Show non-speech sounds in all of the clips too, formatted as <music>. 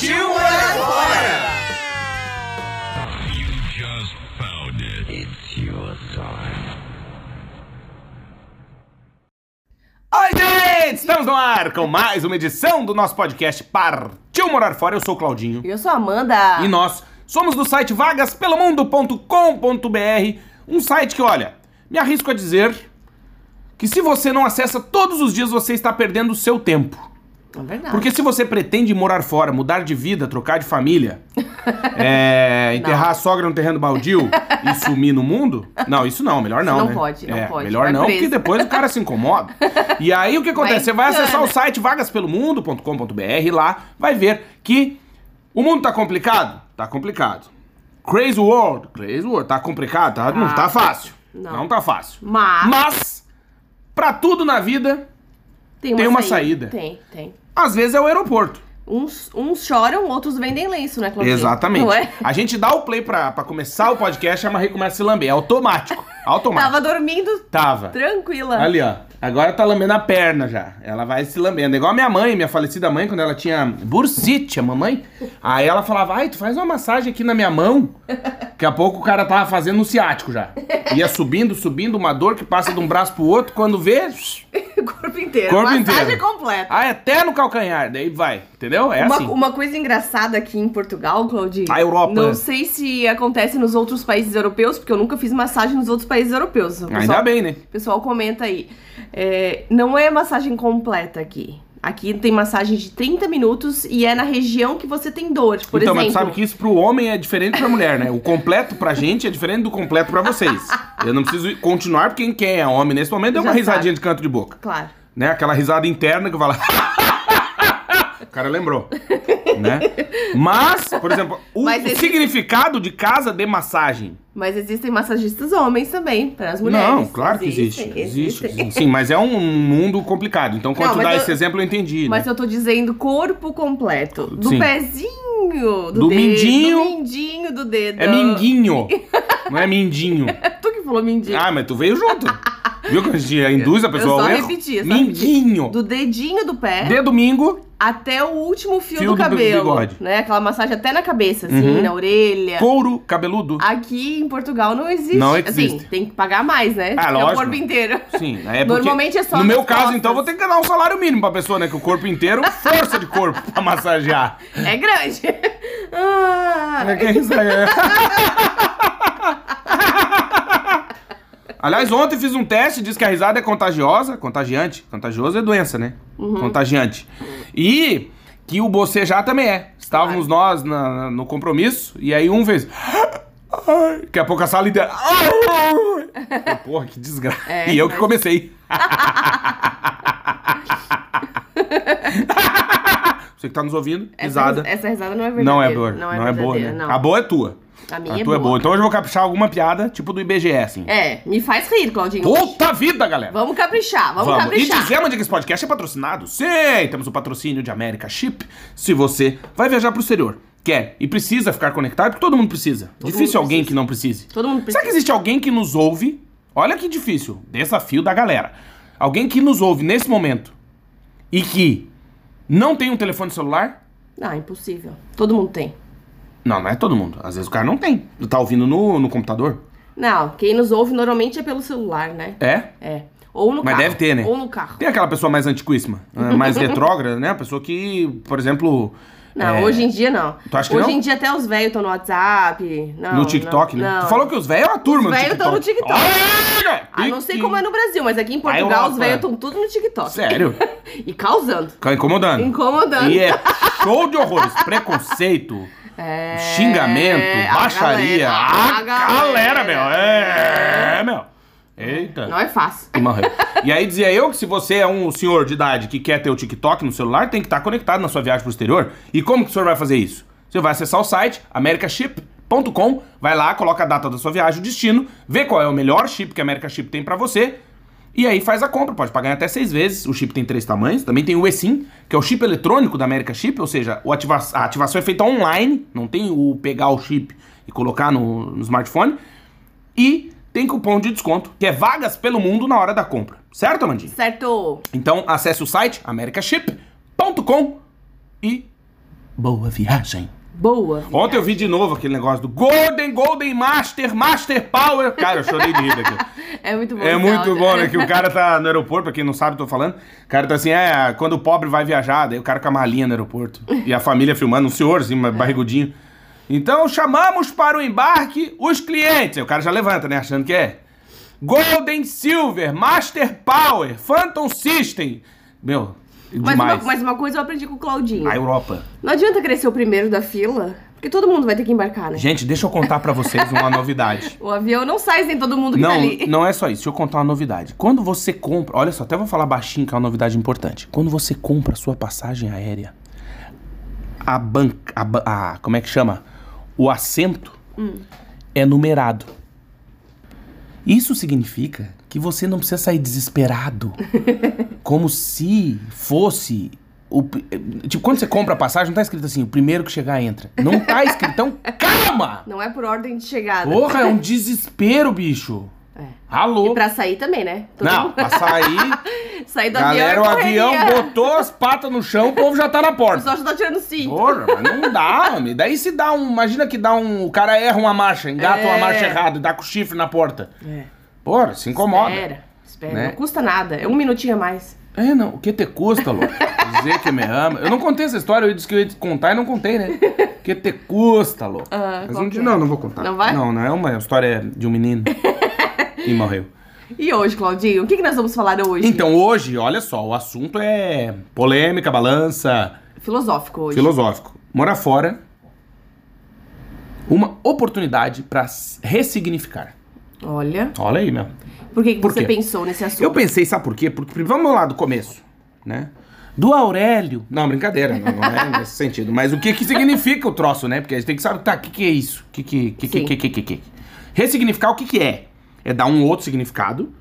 Partiu morar fora! Oi, gente! Estamos no ar com mais uma edição do nosso podcast Partiu Morar Fora. Eu sou o Claudinho. Eu sou a Amanda. E nós somos do site vagaspelomundo.com.br, um site que, olha, me arrisco a dizer que se você não acessa todos os dias, você está perdendo o seu tempo. É verdade. Porque se você pretende morar fora, mudar de vida, trocar de família, <laughs> é, enterrar a sogra no terreno baldio <laughs> e sumir no mundo, não, isso não, melhor não, Não né? pode, não É, pode, Melhor vai não, preso. porque depois o cara se incomoda. E aí o que <laughs> acontece? Vai Você vai acessar o site vagaspelomundo.com.br, lá vai ver que o mundo tá complicado? Tá complicado. Crazy World, Crazy World, tá complicado? Tá, não Ah, tá fácil. não. Não tá fácil. Mas, Mas, pra tudo na vida, tem uma, tem uma saída. saída. Tem, tem. Às vezes é o aeroporto. Uns, uns choram, outros vendem lenço, né, Claudinho? Exatamente. Não é? A gente dá o play pra, pra começar o podcast, a Marie começa a se lamber. É automático. <laughs> Automático. Tava dormindo Tava. tranquila. Ali, ó. Agora tá lambendo a perna já. Ela vai se lambendo. É igual a minha mãe, minha falecida mãe, quando ela tinha bursite, a mamãe. Aí ela falava, ai, tu faz uma massagem aqui na minha mão. Daqui a pouco o cara tava fazendo um ciático já. Ia subindo, subindo, uma dor que passa de um braço pro outro. Quando vê, inteiro. Corpo Massagem inteiro. completa. ah, até no calcanhar. Daí vai, entendeu? É uma, assim. uma coisa engraçada aqui em Portugal, Claudinho. A Europa. Não sei se acontece nos outros países europeus, porque eu nunca fiz massagem nos outros países europeus. O Ainda pessoal- bem, né? O pessoal comenta aí. É, não é massagem completa aqui. Aqui tem massagem de 30 minutos e é na região que você tem dor. Por então, exemplo. mas tu sabe que isso pro homem é diferente pra mulher, né? O completo pra gente é diferente do completo pra vocês. Eu não preciso continuar, porque quem é homem nesse momento deu uma Já risadinha sabe. de canto de boca. Claro. Né? Aquela risada interna que fala. <laughs> o cara lembrou. Né? Mas, por exemplo, o Mas esse- significado de casa de massagem. Mas existem massagistas homens também, para as mulheres. Não, claro que existe. Existem, Existe. existem. Sim, mas é um mundo complicado. Então, quando Não, tu dá eu- esse exemplo, eu entendi. Mas né? eu tô dizendo corpo completo. Do Sim. pezinho, do, Do dedo. mindinho. Do mindinho do dedo. É minguinho. <laughs> Não é mindinho. tu que falou mindinho. Ah, mas tu veio junto. <laughs> Viu que a gente induz a pessoa eu ao só erro? repeti, eu só Minguinho. Do dedinho do pé De domingo, até o último fio, Fio do do cabelo. bigode. Né? Aquela massagem até na cabeça, assim, Uhum. na orelha. couro cabeludo. Aqui em Portugal não existe. Não Assim, existe. tem que pagar mais, né? Ah, é lógico. o corpo inteiro. Sim, é porque Normalmente é só No nas meu caso, costas. então, vou ter que dar um salário mínimo pra pessoa, né? Que o corpo inteiro, força de corpo pra massagear. <laughs> É grande. <laughs> ah, É que é isso aí. é. <laughs> Aliás, ontem fiz um teste, diz que a risada é contagiosa, contagiante. Contagioso é doença, né? Uhum. Contagiante. E que o bocejar também é. Estávamos nós na- no compromisso, e aí um fez. Daqui a pouco a sala inteira. <laughs> Porra, que desgraça. É, e eu que mas- comecei. <laughs> <laughs> Você que tá nos ouvindo, essa, risada. essa risada não é verdadeira. Não é boa. Não é, Não é boa, né? não. A boa é tua. A minha a é tua é boa. boa. Então hoje eu vou caprichar alguma piada, tipo do IBGE, assim. É, me faz rir, Claudinho. Puta vida, galera! Vamos caprichar, vamos, Vamos. E caprichar. dizemos que esse podcast é patrocinado? Sim! Temos o patrocínio de América Chip. Se você vai viajar pro exterior, quer e precisa ficar conectado, porque todo mundo precisa. difícil mundo alguém precisa. que não precise. Todo mundo Será precisa. que existe alguém que nos ouve? Olha que difícil. Desafio da galera. Alguém que nos ouve nesse momento e que não tem um telefone celular? Não, impossível. Todo mundo tem. Não, não é todo mundo. Às vezes o cara não tem. Tá ouvindo no, no computador? Não, quem nos ouve normalmente é pelo celular, né? É? É. Ou no Mas carro. deve ter, né? Ou no carro. Tem aquela pessoa mais antiquíssima, eh, mais <laughs> retrógrada, né? A pessoa que, por exemplo. Não, é, hoje em dia não. Tu acha que hoje não? em dia até os velhos estão no WhatsApp. Não, no TikTok, não, né? Não. Tu falou que os velhos é uma turma Os velhos TikTok. tão no TikTok. Olha! Ah, não sei como é no Brasil, mas aqui em Portugal os velhos estão tudo no TikTok. Sério? <laughs> e causando. Incomodando. Incomodando. E é show de horrores. Preconceito, <laughs> É, xingamento, a baixaria. galera, A, a galera. galera, meu. É, meu. Eita. Não é fácil. E morreu. E aí dizia eu que se você é um senhor de idade que quer ter o TikTok no celular, tem que estar conectado na sua viagem pro exterior. E como que o senhor vai fazer isso? Você vai acessar o site americaship.com, vai lá, coloca a data da sua viagem, o destino, vê qual é o melhor chip que a America Chip tem pra você. E aí faz a compra, pode pagar em até seis vezes. O chip tem três tamanhos. Também tem o eSIM, que é o chip eletrônico da America Chip, ou seja, o ativa a ativação é feita online, não tem o pegar o chip e colocar no, no smartphone. E tem cupom de desconto, que é vagas pelo mundo na hora da compra. Certo, Amandinha? Certo. Então acesse o site americaship.com e boa viagem. Boa. Ontem eu vi de novo aquele negócio do Golden, Golden Master, Master Power. Cara, eu chorei de rir aqui. <laughs> É muito bom. É muito bom, né? Que o cara tá no aeroporto, pra quem não sabe, tô falando. O cara tá assim, é, quando o pobre vai viajar, daí o cara com a malinha no aeroporto. E a família filmando, um senhor, assim, barrigudinho. Então chamamos para o embarque os clientes. O cara já levanta, né? Achando que é. Golden Silver, Master Power, Phantom System. Meu, Mas demais. uma, mas uma coisa eu aprendi com o Claudinho. A Europa. Não adianta crescer o primeiro da fila, porque todo mundo vai ter que embarcar, né? Gente, deixa eu contar pra vocês uma novidade. <laughs> O avião não sai sem todo mundo que Não, tá ali. não é só isso. Deixa eu contar uma novidade. Quando você compra, olha só, até vou falar baixinho que é uma novidade importante. Quando você compra a sua passagem aérea, a banca, a, a- como é que chama? O assento é numerado. Isso significa que você não precisa sair desesperado, <laughs> como se fosse o, tipo quando você compra a passagem não tá escrito assim, o primeiro que chegar entra. Não tá escrito. Então, calma. Não é por ordem de chegada. Porra, é um <laughs> desespero, bicho. É. Alô? E pra sair também, né? Todo Não, mundo- pra sair, <laughs> sair do galera, o avião. é avião correria. botou as patas no chão, o povo já tá na O porta. pessoal já tá tirando cinto. Porra, mas não dá, homem. Daí se dá um. Imagina que dá um. O cara erra uma marcha, engata uma É. marcha errada e dá com o chifre na porta. É. Porra, se incomoda. Espera, espera. Né? Não custa nada. É um minutinho a mais. É, não. O que te custa, louco? Dizer que me ama. Eu não contei essa história, eu disse que eu ia te contar e não contei, né? O que te custa, louco? Ah, Mas um dia, é? não, não vou contar. Não vai? Não, não é uma história de um menino <laughs> e morreu. E hoje, Claudinho, o que, que nós vamos falar hoje? Então, hoje, olha só, o assunto é polêmica, balança, Filosófico hoje. filosófico. Morar fora, uma oportunidade pra s- ressignificar. Olha, Olha aí, meu. por que, que Por você quê? pensou nesse assunto? Eu pensei, sabe por quê? Porque, vamos lá do começo, né? Do Aurélio. Não, brincadeira, não, não é nesse <laughs> sentido. Mas o que que significa o troço, né? Porque a gente tem que saber, tá, o que que é isso? O que que, que, que, que, que, que, que? Ressignificar o que que é? É dar um outro significado,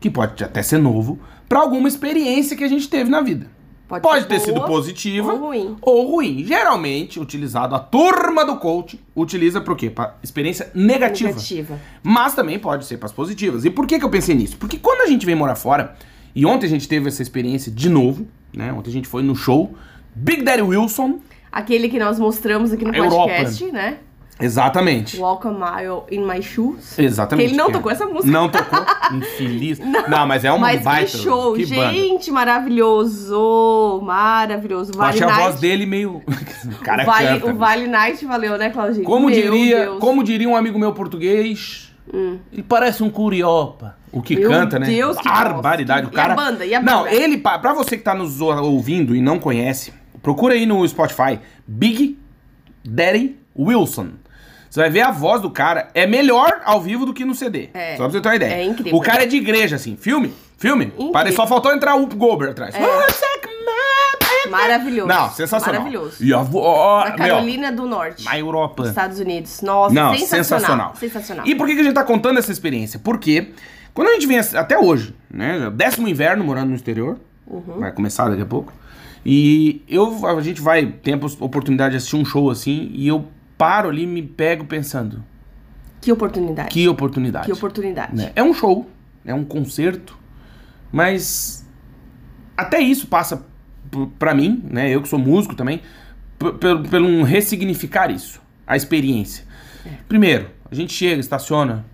que pode até ser novo, pra alguma experiência que a gente teve na vida. Pode Pode ser ter sido boa positiva ou ruim. ou ruim. Geralmente, utilizado, a turma do coach utiliza pro quê? Pra experiência negativa. Negativa. Mas também pode ser para as positivas. E por que, que eu pensei nisso? Porque quando a gente vem morar fora, e ontem a gente teve essa experiência de novo, né? Ontem a gente foi no show Big Daddy Wilson. Aquele que nós mostramos aqui no Europa. podcast, né? Exatamente. Walk a mile in my shoes. Exatamente. Que ele não é. tocou essa música. Não tocou. <laughs> Infeliz. Não, mas é uma Mas baita. que show, que banda. gente, maravilhoso, maravilhoso. Eu Vale achei a voz Night, dele meio. <laughs> o cara o vale, canta. o Vale Night valeu, né, Claudinho? Como Meu diria, Deus. Hum. como diria um amigo meu português, ele parece um curiopa. O que Meu canta, né? Deus, que Barbaridade. voz. O cara... E a banda? E a Não, banda? ele, pa- pra você que tá nos ou- ouvindo e não conhece, procura aí no Spotify, Big Daddy Wilson. Você vai ver a voz do cara, é melhor ao vivo do que no CD. É. Só pra você ter uma ideia. É incrível. O cara é de igreja, assim. Filme? Filme? Incrível. Só faltou entrar o Gober atrás. É. Oh, Maravilhoso. Não, sensacional. Maravilhoso. E a voz... Na Carolina do Norte. Na Europa. Estados Unidos. Nossa, Não, sensacional. sensacional. Sensacional. E por que, a gente tá contando essa experiência? Porque quando a gente vem até hoje, né? Décimo inverno morando no exterior, Uhum. vai começar daqui a pouco. E eu, a gente vai, tem a oportunidade de assistir um show assim, e eu paro ali e me pego pensando, Que oportunidade. que oportunidade. Que oportunidade. né? É um show, é um concerto, mas até isso passa p- pra mim, né? Eu que sou músico também, pelo, pelo um ressignificar isso, a experiência. É. Primeiro, a gente chega, estaciona,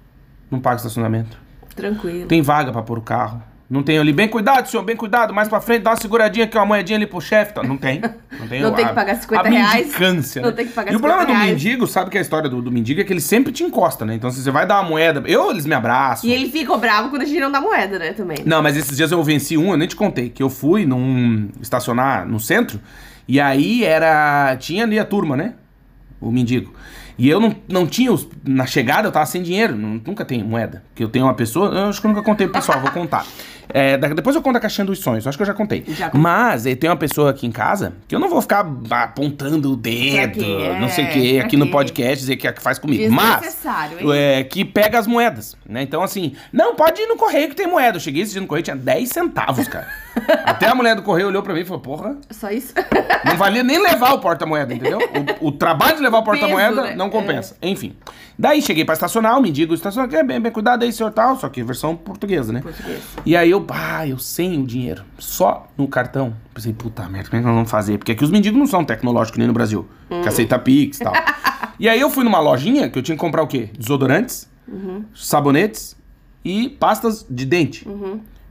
não paga estacionamento, Tranquilo. tem vaga pra pôr o carro. Não tem ali, bem cuidado, senhor, bem cuidado, mais pra frente, dá uma seguradinha aqui, uma moedinha ali pro chefe. tá? Não tem. Não tem, <laughs> Não tem que pagar 50 a reais. mendicância, Não né? tem que pagar E o problema 50 do reais. mendigo, sabe que a história do, do mendigo é que ele sempre te encosta, né? Então, se você vai dar uma moeda, eu, eles me abraçam. E ele ficou bravo quando a gente não dá moeda, né, também. Não, mas esses dias eu venci um, eu nem te contei, que eu fui num estacionar no centro, e aí era. Tinha ali a turma, né? O mendigo. E eu não, não tinha, os, na chegada eu tava sem dinheiro, não- nunca tenho moeda. Porque eu tenho uma pessoa, eu acho que eu nunca contei pro pessoal, vou contar. <laughs> É, depois eu conto a caixinha dos sonhos, acho que eu já contei. Já. Mas eh, tem uma pessoa aqui em casa que eu não vou ficar apontando o dedo, quê? não sei o É, que, pra aqui no quê? podcast, dizer que é que faz comigo. Mas, é, que pega as moedas, né? Então, assim, não, pode ir no correio que tem moeda. Eu cheguei esse dia no correio, tinha 10 centavos, cara. <laughs> Até a mulher do correio olhou pra mim e falou, porra, Só isso? não valia nem levar o porta-moeda, entendeu? O, o trabalho de levar o porta-moeda né? não compensa. Enfim. Daí cheguei pra estacionar, o mendigo estacionou, é bem, bem cuidado aí, senhor tal, só que versão portuguesa, né? Português. E aí eu, ah, eu sem o dinheiro, só no cartão. Pensei, puta merda, como é que nós vamos fazer? Porque aqui os mendigos não são tecnológicos nem no Brasil, que aceita Pix e tal. <laughs> e aí eu fui numa lojinha que eu tinha que comprar o quê? Desodorantes, sabonetes e pastas de dente.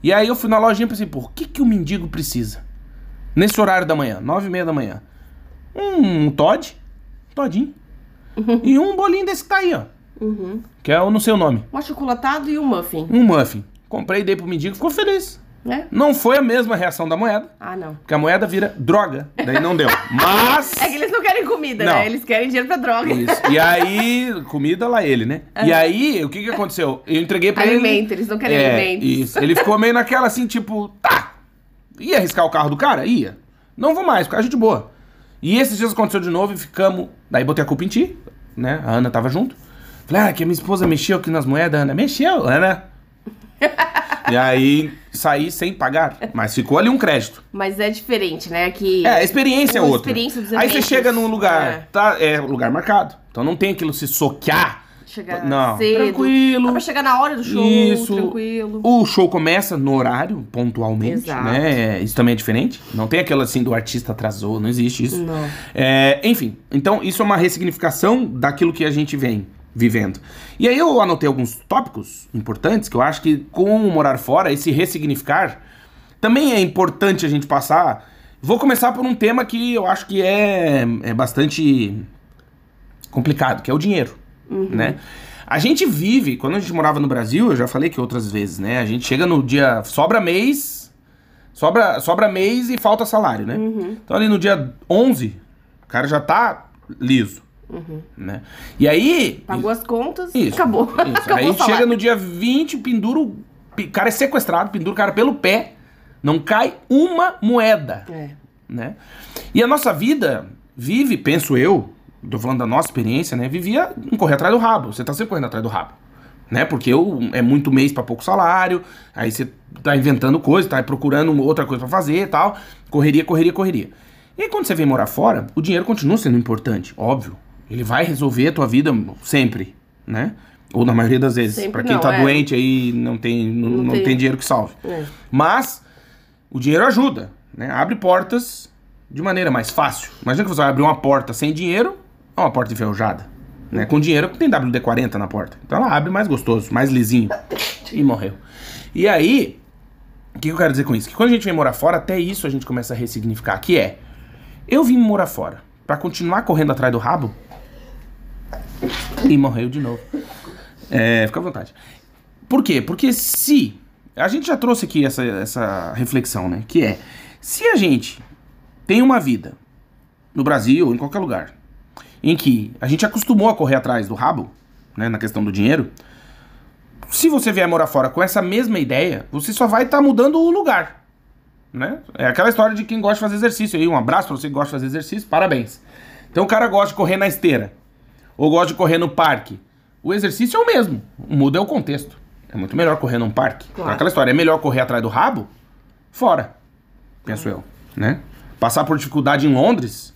E aí eu fui na lojinha e pensei, pô, o que, que o mendigo precisa? Nesse horário da manhã, nove e meia da manhã. Um Todd, todinho. E um bolinho desse que tá aí, ó. Que é o não sei o nome. Um achocolatado e um muffin, Um muffin. Comprei, dei pro mendigo, ficou feliz. né? Não foi a mesma reação da moeda, Ah, não. porque a moeda vira droga. Daí não deu. <laughs> Mas. É que eles não querem comida, Não. né? Eles querem dinheiro pra droga. Isso. E aí, comida lá ele, né? E aí, o que que aconteceu? Eu entreguei pra ele. Alimento, eles não querem é, alimentos. Isso. Ele ficou meio naquela assim, tipo, tá. Ia arriscar o carro do cara? Ia. Não vou mais, porque a gente boa. E esses dias aconteceu de novo e ficamos. Daí botei a culpa em ti, né? A Ana tava junto. Falei, ah, que a minha esposa mexeu aqui nas moedas, Ana. Mexeu, Ana. <laughs> e aí saí sem pagar. Mas ficou ali um crédito. Mas é diferente, né? Que É, a experiência é outra. experiência dos Aí você chega num lugar, É. tá, é lugar marcado. Então não tem aquilo se soquear. chegar Não, cedo. tranquilo. Dá pra chegar na hora do show, Isso. tranquilo. O show começa no horário, pontualmente, Exato. né? Isso também é diferente. Não tem aquilo assim do artista atrasou, não existe isso. Não. É, enfim, então isso é uma ressignificação daquilo que a gente vem vivendo. E aí eu anotei alguns tópicos importantes que eu acho que com o morar fora, esse ressignificar, também é importante a gente passar. Vou começar por um tema que eu acho que é, é bastante complicado, que é o dinheiro, né? A gente vive, quando a gente morava no Brasil, eu já falei que outras vezes, né? A gente chega no dia, sobra mês, sobra, sobra mês e falta salário, né? Então ali no dia 11, o cara já tá liso, né? E aí... Pagou as contas, Isso. acabou. Isso. <laughs> acabou Aí chega no dia 20, pendura o... Cara é sequestrado, pendura o cara pelo pé, não cai uma moeda É. né? E a nossa vida vive, penso eu, tô falando da nossa experiência, né? Vivia em correr atrás do rabo. Você tá sempre correndo atrás do rabo. Né? Porque eu, é muito mês pra pouco salário, aí você tá inventando coisa, tá procurando outra coisa pra fazer e tal. Correria, correria, correria. E aí, quando você vem morar fora, o dinheiro continua sendo importante, óbvio. Ele vai resolver a tua vida sempre, né? Ou na maioria das vezes. Pra quem não, tá é. doente aí, não tem, não, Não não tem- tem dinheiro que salve. É. Mas o dinheiro ajuda, né? Abre portas de maneira mais fácil. Imagina que você vai abrir uma porta sem dinheiro, é uma porta enferrujada. Né? Com dinheiro tem WD-40 na porta. Então ela abre mais gostoso, mais lisinho. E morreu. E aí, o que eu quero dizer com isso? Que quando a gente vem morar fora, até isso a gente começa a ressignificar. Que é, eu vim morar fora pra continuar correndo atrás do rabo e morreu de novo. É, fica à vontade. Por quê? Porque se. A gente já trouxe aqui essa, essa reflexão, né? Que é: se a gente tem uma vida no Brasil ou em qualquer lugar em que a gente acostumou a correr atrás do rabo, né? Na questão do dinheiro. Se você vier morar fora com essa mesma ideia, você só vai estar mudando o lugar. Né? É aquela história de quem gosta de fazer exercício aí. Um abraço pra você que gosta de fazer exercício, parabéns. Então o cara gosta de correr na esteira. Ou gosta de correr no parque. O exercício é o mesmo. Muda é o contexto. É muito melhor correr num parque. Claro. É aquela história. É melhor correr atrás do rabo? Fora. Penso eu. Né? Passar por dificuldade em Londres,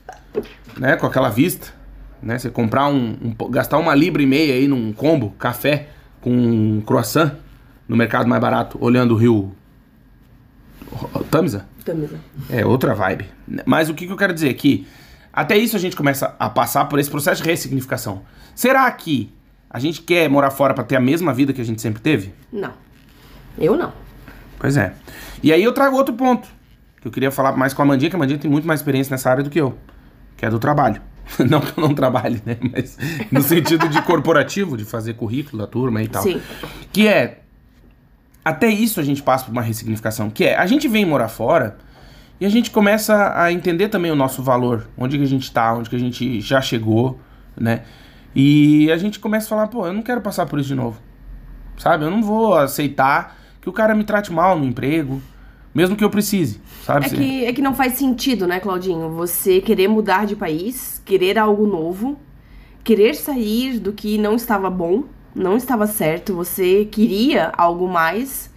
né? Com aquela vista. Né? Você comprar um, um- Gastar uma libra e meia aí num combo, café, com um croissant no mercado mais barato, olhando o rio. Tamisa? Camisa. É outra vibe. Mas o que, que eu quero dizer é que até isso a gente começa a passar por esse processo de ressignificação. Será que a gente quer morar fora pra ter a mesma vida que a gente sempre teve? Não. Eu não. Pois é. E aí eu trago outro ponto. Que eu queria falar mais com a Mandinha, que a Mandinha tem muito mais experiência nessa área do que eu. Que é do trabalho. <laughs> Não que eu não trabalhe, né? Mas no sentido de corporativo, de fazer currículo da turma e tal. Sim. Que é. Até isso a gente passa por uma ressignificação. Que é, a gente vem morar fora e a gente começa a entender também o nosso valor. Onde que a gente tá, onde que a gente já chegou, né? E a gente começa a falar, pô, eu não quero passar por isso de novo. Sabe? Eu não vou aceitar que o cara me trate mal no emprego, mesmo que eu precise, sabe? É que, é que não faz sentido, né, Claudinho? Você querer mudar de país, querer algo novo, querer sair do que não estava bom, não estava certo, você queria algo mais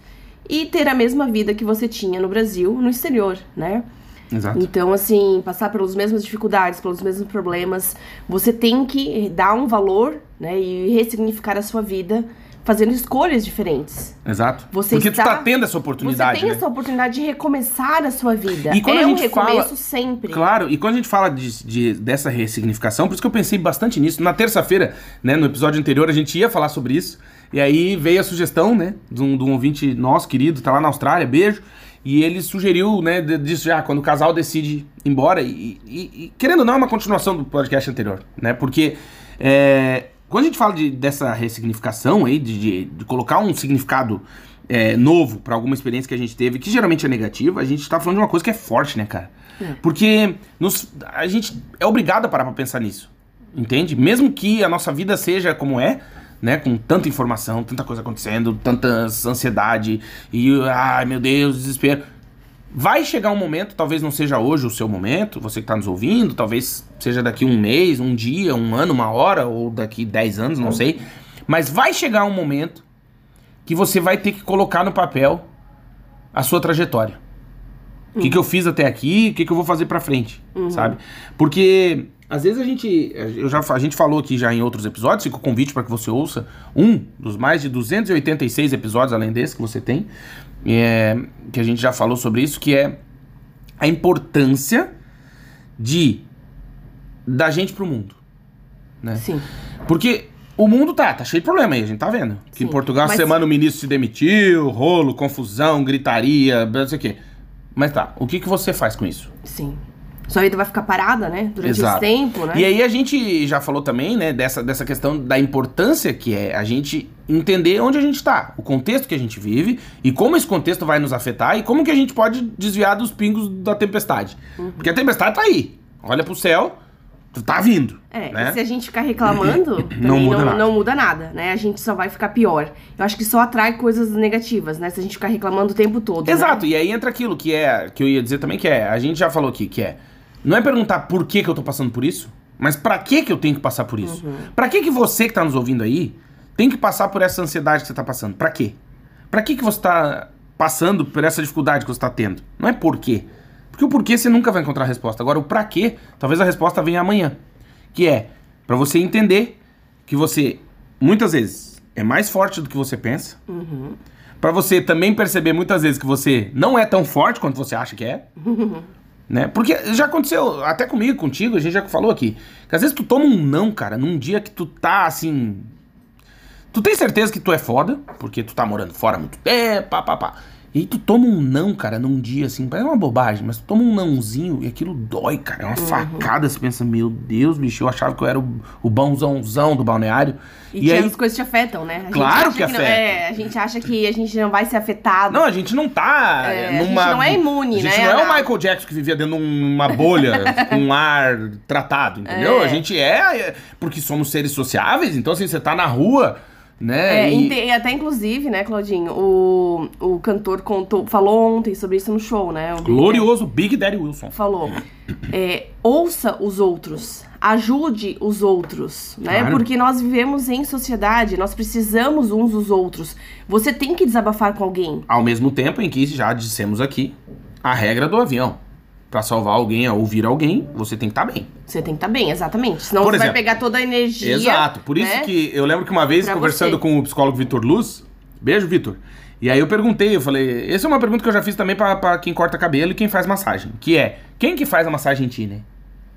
e ter a mesma vida que você tinha no Brasil, no exterior, né? Exato. Então, assim, passar pelas mesmas dificuldades, pelos mesmos problemas, você tem que dar um valor, né, e ressignificar a sua vida fazendo escolhas diferentes. Exato. Você Porque está- tu tá tendo essa oportunidade, você tem né? essa oportunidade de recomeçar a sua vida. E quando é a um gente recomeço fala- sempre. Claro, e quando a gente fala de, de- dessa ressignificação, por isso que eu pensei bastante nisso. Na terça-feira, né, no episódio anterior, a gente ia falar sobre isso. E aí veio a sugestão, né, de um, de um ouvinte nosso querido, tá lá na Austrália, beijo. E ele sugeriu, né, disso já, quando o casal decide ir embora. E, e- e, querendo ou não, é uma continuação do podcast anterior, né? Porque é, quando a gente fala de- dessa ressignificação aí, de, de- de colocar um significado é, novo pra alguma experiência que a gente teve, que geralmente é negativa, a gente tá falando de uma coisa que é forte, né, cara? Porque nos- a gente é obrigado a parar pra pensar nisso. Entende? Mesmo que a nossa vida seja como é, né? Com tanta informação, tanta coisa acontecendo, tanta ansiedade e, ai meu Deus, desespero. Vai chegar um momento, talvez não seja hoje o seu momento, você que tá nos ouvindo, talvez seja daqui um mês, um dia, um ano, uma hora, ou daqui 10 anos, não sei. Mas vai chegar um momento que você vai ter que colocar no papel a sua trajetória. O que, que eu fiz até aqui, o que, que eu vou fazer pra frente, sabe? Porque às vezes a gente, eu já, a gente falou aqui já em outros episódios, fica o convite para que você ouça um dos mais de 286 episódios além desse que você tem, é, que a gente já falou sobre isso, que é a importância de da gente pro mundo, né? Sim. Porque o mundo tá, tá cheio de problema aí, a gente tá vendo. Que em Sim, Portugal, mas- semana o ministro se demitiu, rolo, confusão, gritaria, não sei o quê. Mas tá, o que, que você faz com isso? Sim. Sua vida vai ficar parada, né? Durante Exato. esse tempo, né? E aí a gente já falou também, né, dessa, dessa questão da importância que é a gente entender onde a gente tá, o contexto que a gente vive e como esse contexto vai nos afetar e como que a gente pode desviar dos pingos da tempestade. Uhum. Porque a tempestade tá aí. Olha pro céu, tá vindo. É, né? e se a gente ficar reclamando, <coughs> Não não, muda não, nada. muda nada, né? A gente só vai ficar pior. Eu acho que só atrai coisas negativas, né? Se a gente ficar reclamando o tempo todo. né? Exato, e aí entra aquilo que é, que eu ia dizer também, que é, a gente já falou aqui, que é, não é perguntar por que que eu tô passando por isso, mas pra que que eu tenho que passar por isso? Pra que que você que tá nos ouvindo aí tem que passar por essa ansiedade que você tá passando? Pra quê? Pra que que você tá passando por essa dificuldade que você tá tendo? Não é por quê. Porque o porquê você nunca vai encontrar a resposta. Agora, o pra quê, talvez a resposta venha amanhã. Que é pra você entender que você, muitas vezes, é mais forte do que você pensa. Pra você também perceber muitas vezes que você não é tão forte quanto você acha que é. <laughs> né? Porque já aconteceu, até comigo, contigo, a gente já falou aqui. Que às vezes tu toma um não, cara, num dia que tu tá assim. Tu tem certeza que tu é foda, porque tu tá morando fora há muito tempo, pá, pá, pá. E aí tu toma um não, cara, num dia assim, parece uma bobagem, mas tu toma um nãozinho e aquilo dói, cara. É uma facada, você pensa, meu Deus, bicho, eu achava que eu era o, o bonzãozão do balneário. E, as coisas te afetam, né? A Claro que não- afeta. é, a gente acha que a gente não vai ser afetado. Não, a gente não tá É, a numa. gente não é imune, A gente né, não é o? Michael Jackson que vivia dentro de uma bolha <laughs> com um ar tratado, entendeu? É. A gente é, é, porque somos seres sociáveis, então assim, você tá na rua, né? É, e- até inclusive, né, Claudinho, o, o cantor contou, falou ontem sobre isso no show, né? O Glorioso Big Daddy Wilson. falou. é, ouça os outros, ajude os outros, né? Claro. Porque nós vivemos em sociedade, nós precisamos uns dos outros. Você tem que desabafar com alguém. Ao mesmo tempo em que já dissemos aqui a regra do avião. Pra salvar alguém, a ouvir alguém, você tem que estar bem. Você tem que estar bem, exatamente. Senão Por você exemplo, vai pegar toda a energia. Exato. Por isso né? que eu lembro que uma vez, Pra conversando você. com o psicólogo Vitor Luz, beijo, Vitor. E aí eu perguntei, eu falei, essa é uma pergunta que eu já fiz também pra, pra quem corta cabelo e quem faz massagem. Que é, quem que faz a massagem em ti, né?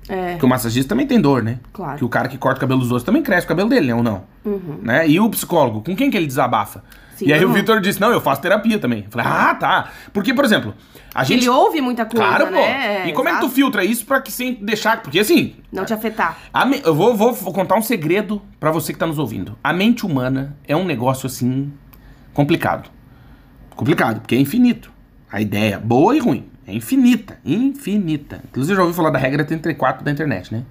É, Porque o massagista também tem dor, né? Claro. Uhum. Que o cara que corta o cabelo dos outros também cresce o cabelo dele, né? Ou não? Né? E o psicólogo, com quem que ele desabafa? Sim, e aí o não. Vitor disse, não, eu faço terapia também. Eu falei, ah, tá. Porque, por exemplo, a gente... Ele ouve muita coisa, Claro, pô. né? E como é que tu Exato. filtra isso pra que sem deixar... Porque assim, Não te afetar. me- Eu vou, vou- vou contar um segredo pra você que tá nos ouvindo. A mente humana é um negócio assim complicado. Complicado, porque é infinito. A ideia, boa e ruim, é infinita, infinita. Inclusive, já ouviu falar da regra 34 da internet, né?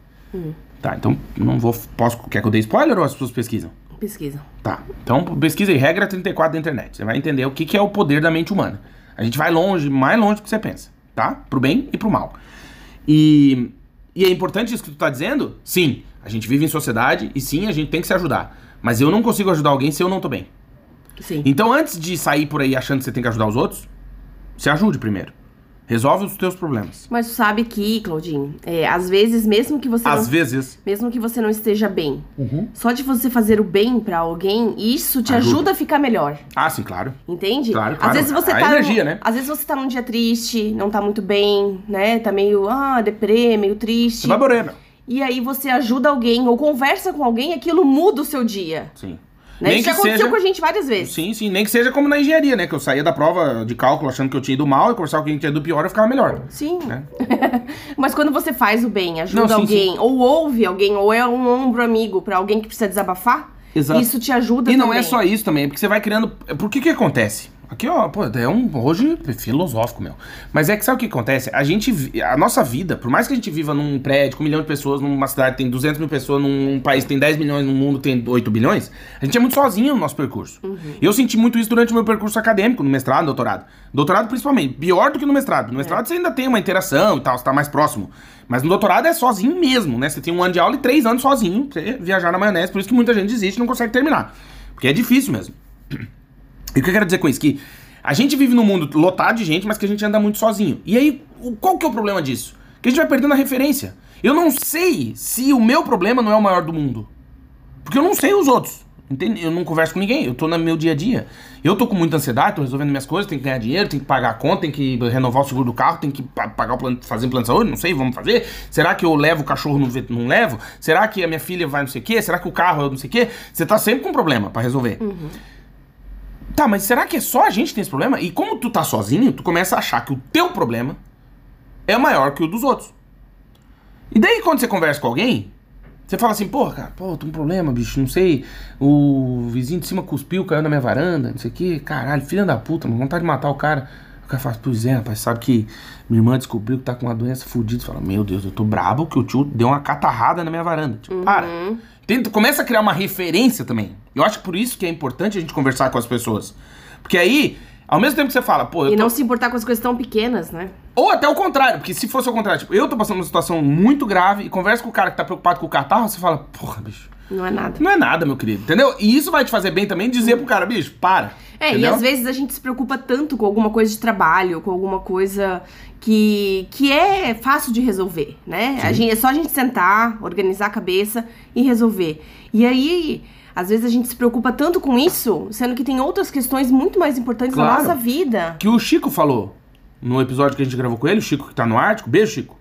Tá, então não vou. Posso, quer que eu dê spoiler ou as pessoas pesquisam? Pesquisa. Tá. Então pesquisa aí, regra 34 da internet. Você vai entender o que, que é o poder da mente humana. A gente vai longe, mais longe do que você pensa, tá? Pro bem e pro mal. E, e é importante isso que tu tá dizendo? Sim, a gente vive em sociedade e sim, a gente tem que se ajudar. Mas eu não consigo ajudar alguém se eu não tô bem. Sim. Então, antes de sair por aí achando que você tem que ajudar os outros, se ajude primeiro. Resolve os teus problemas. Mas tu sabe que, Claudinho, é, às vezes, mesmo que você Às não, vezes. mesmo que você não esteja bem, só de você fazer o bem pra alguém, isso te ajuda. Ajuda. a ficar melhor. Ah, sim, claro. Entende? Claro, claro. Às vezes você A tá. energia, num- né? Às vezes você tá num dia triste, não tá muito bem, né? Tá meio, ah, deprê, meio triste. Você vai morrer, meu. E aí você ajuda alguém ou conversa com alguém, aquilo muda o seu dia. Sim. Né? Nem Isso já que aconteceu seja- com a gente várias vezes. Sim, sim. Nem que seja como na engenharia, né? Que eu saía da prova de cálculo achando que eu tinha ido mal e conversar com quem tinha ido pior, eu ficava melhor. Sim. Né? <laughs> Mas quando você faz o bem, ajuda Não, sim, alguém, ou ouve alguém, ou é um ombro amigo pra alguém que precisa desabafar, Exato. isso te ajuda E não também. é só isso também, é porque você vai criando. Por que que acontece? Aqui, ó, pô, é um hoje filosófico, meu. Mas é que sabe o que acontece? A gente, a nossa vida, por mais que a gente viva num prédio com um milhão de pessoas, numa cidade tem 200 mil pessoas, num país tem 10 milhões, num mundo tem 8 bilhões, a gente é muito sozinho no nosso percurso. Eu senti muito isso durante o meu percurso acadêmico, no mestrado, no doutorado. Doutorado, principalmente, pior do que no mestrado. No mestrado você ainda tem uma interação e tal, você tá mais próximo. Mas no doutorado é sozinho mesmo, né? Você tem um ano de aula e três anos sozinho, pra você viajar na maionese, por isso que muita gente desiste e não consegue terminar. Porque é difícil mesmo. E o que eu quero dizer com isso? Que a gente vive num mundo lotado de gente, mas que a gente anda muito sozinho. E aí, qual que é o problema disso? Que a gente vai perdendo a referência. Eu não sei se o meu problema não é o maior do mundo. Porque eu não sei os outros. Entende? Eu não converso com ninguém, eu tô no meu dia a dia. Eu tô com muita ansiedade, tô resolvendo minhas coisas, tenho que ganhar dinheiro, tenho que pagar a conta, tenho que renovar o seguro do carro, tenho que pa- pagar o plano, fazer um plano de saúde, não sei, vamos fazer. Será que eu levo o cachorro no não levo? Será que a minha filha vai não sei o quê? Será que o carro é não sei o quê? Você tá sempre com um problema pra resolver. Tá, mas será que é só a gente que tem esse problema? E como tu tá sozinho, tu começa a achar que o teu problema é maior que o dos outros. E daí quando você conversa com alguém, você fala assim, porra, cara, pô, tem um problema, bicho, não sei, o vizinho de cima cuspiu, caiu na minha varanda, não sei o que, caralho, filha da puta, vontade de matar o cara. O cara fala, pois é, rapaz, sabe que minha irmã descobriu que tá com uma doença fodida. Você fala, meu Deus, eu tô brabo que o tio deu uma catarrada na minha varanda. Tipo, para. Tenta, começa a criar uma referência também. Eu acho que por isso que é importante a gente conversar com as pessoas. Porque aí, ao mesmo tempo que você fala, pô, eu E tô... não se importar com as coisas tão pequenas, né? Ou até o contrário, porque se fosse o contrário, tipo, eu tô passando uma situação muito grave e converso com o cara que tá preocupado com o catarro, você fala, porra, bicho, Não é nada. não é nada, meu querido, entendeu? E isso vai te fazer bem também dizer pro cara, bicho, para. É, entendeu? e às vezes a gente se preocupa tanto com alguma coisa de trabalho, com alguma coisa que, que é fácil de resolver, né? A gente, é só a gente sentar, organizar a cabeça e resolver. E aí, às vezes a gente se preocupa tanto com isso, sendo que tem outras questões muito mais importantes na Claro. nossa vida. Que o Chico falou no episódio que a gente gravou com ele, o Chico que tá no Ártico, beijo, Chico.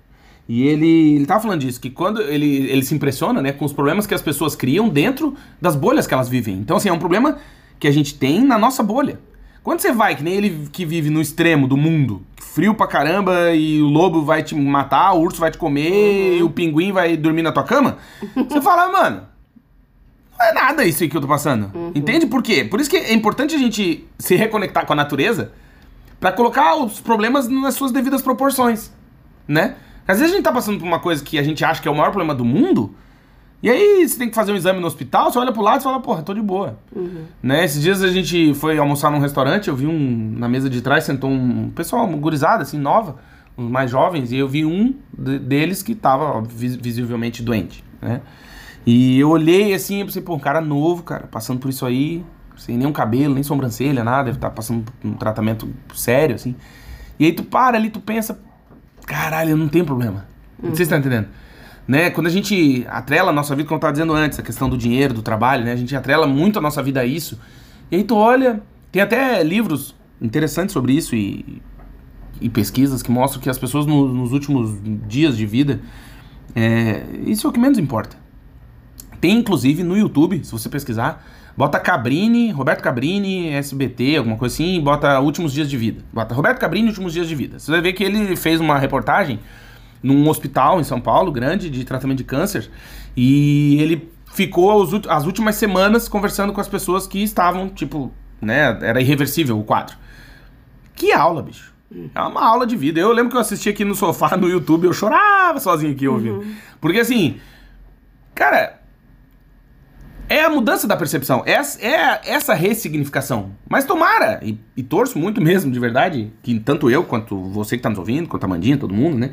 E ele, ele tava falando disso, que quando ele, ele se impressiona, né, com os problemas que as pessoas criam dentro das bolhas que elas vivem. Então, assim, é um problema que a gente tem na nossa bolha. Quando você vai, que nem ele que vive no extremo do mundo, frio pra caramba, e o lobo vai te matar, o urso vai te comer, e o pinguim vai dormir na tua cama, você fala, mano, não é nada isso que eu tô passando. Entende por quê? Por isso que é importante a gente se reconectar com a natureza Pra colocar os problemas nas suas devidas proporções, né? Às vezes a gente tá passando por uma coisa que a gente acha que é o maior problema do mundo, e aí você tem que fazer um exame no hospital, você olha pro lado e fala, porra, tô de boa. Né? Esses dias a gente foi almoçar num restaurante, eu vi um, na mesa de trás sentou um pessoal, uma gurizada, assim, nova, uns mais jovens, e eu vi um de- deles que tava ó, vis- visivelmente doente, né? E eu olhei assim, eu pensei, pô, um cara novo, cara, passando por isso aí, sem nenhum cabelo, nem sobrancelha, nada, deve estar passando por um tratamento sério, assim. E aí tu para ali, tu pensa, caralho, não tenho problema. Sei se tá entendendo. Né? Quando a gente atrela a nossa vida, como eu tava dizendo antes, a questão do dinheiro, do trabalho, né? A gente atrela muito a nossa vida a isso. E aí tu olha, tem até livros interessantes sobre isso e, e pesquisas que mostram que as pessoas no- nos últimos dias de vida, é, isso é o que menos importa. Tem inclusive no YouTube, se você pesquisar, bota Cabrini, Roberto Cabrini, SBT, alguma coisa assim, e bota Últimos Dias de Vida. Bota Roberto Cabrini, Últimos Dias de Vida. Você vai ver que ele fez uma reportagem num hospital em São Paulo, grande, de tratamento de câncer, e ele ficou as últimas semanas conversando com as pessoas que estavam, tipo, né, era irreversível o quadro. Que aula, bicho. É uma aula de vida. Eu lembro que eu assisti aqui no sofá no YouTube, eu chorava sozinho aqui ouvindo. Porque assim, Cara, é a mudança da percepção, é, é essa ressignificação. Mas tomara, e, e, torço muito mesmo, de verdade, que tanto eu, quanto você que tá nos ouvindo, quanto a Mandinha, todo mundo, né?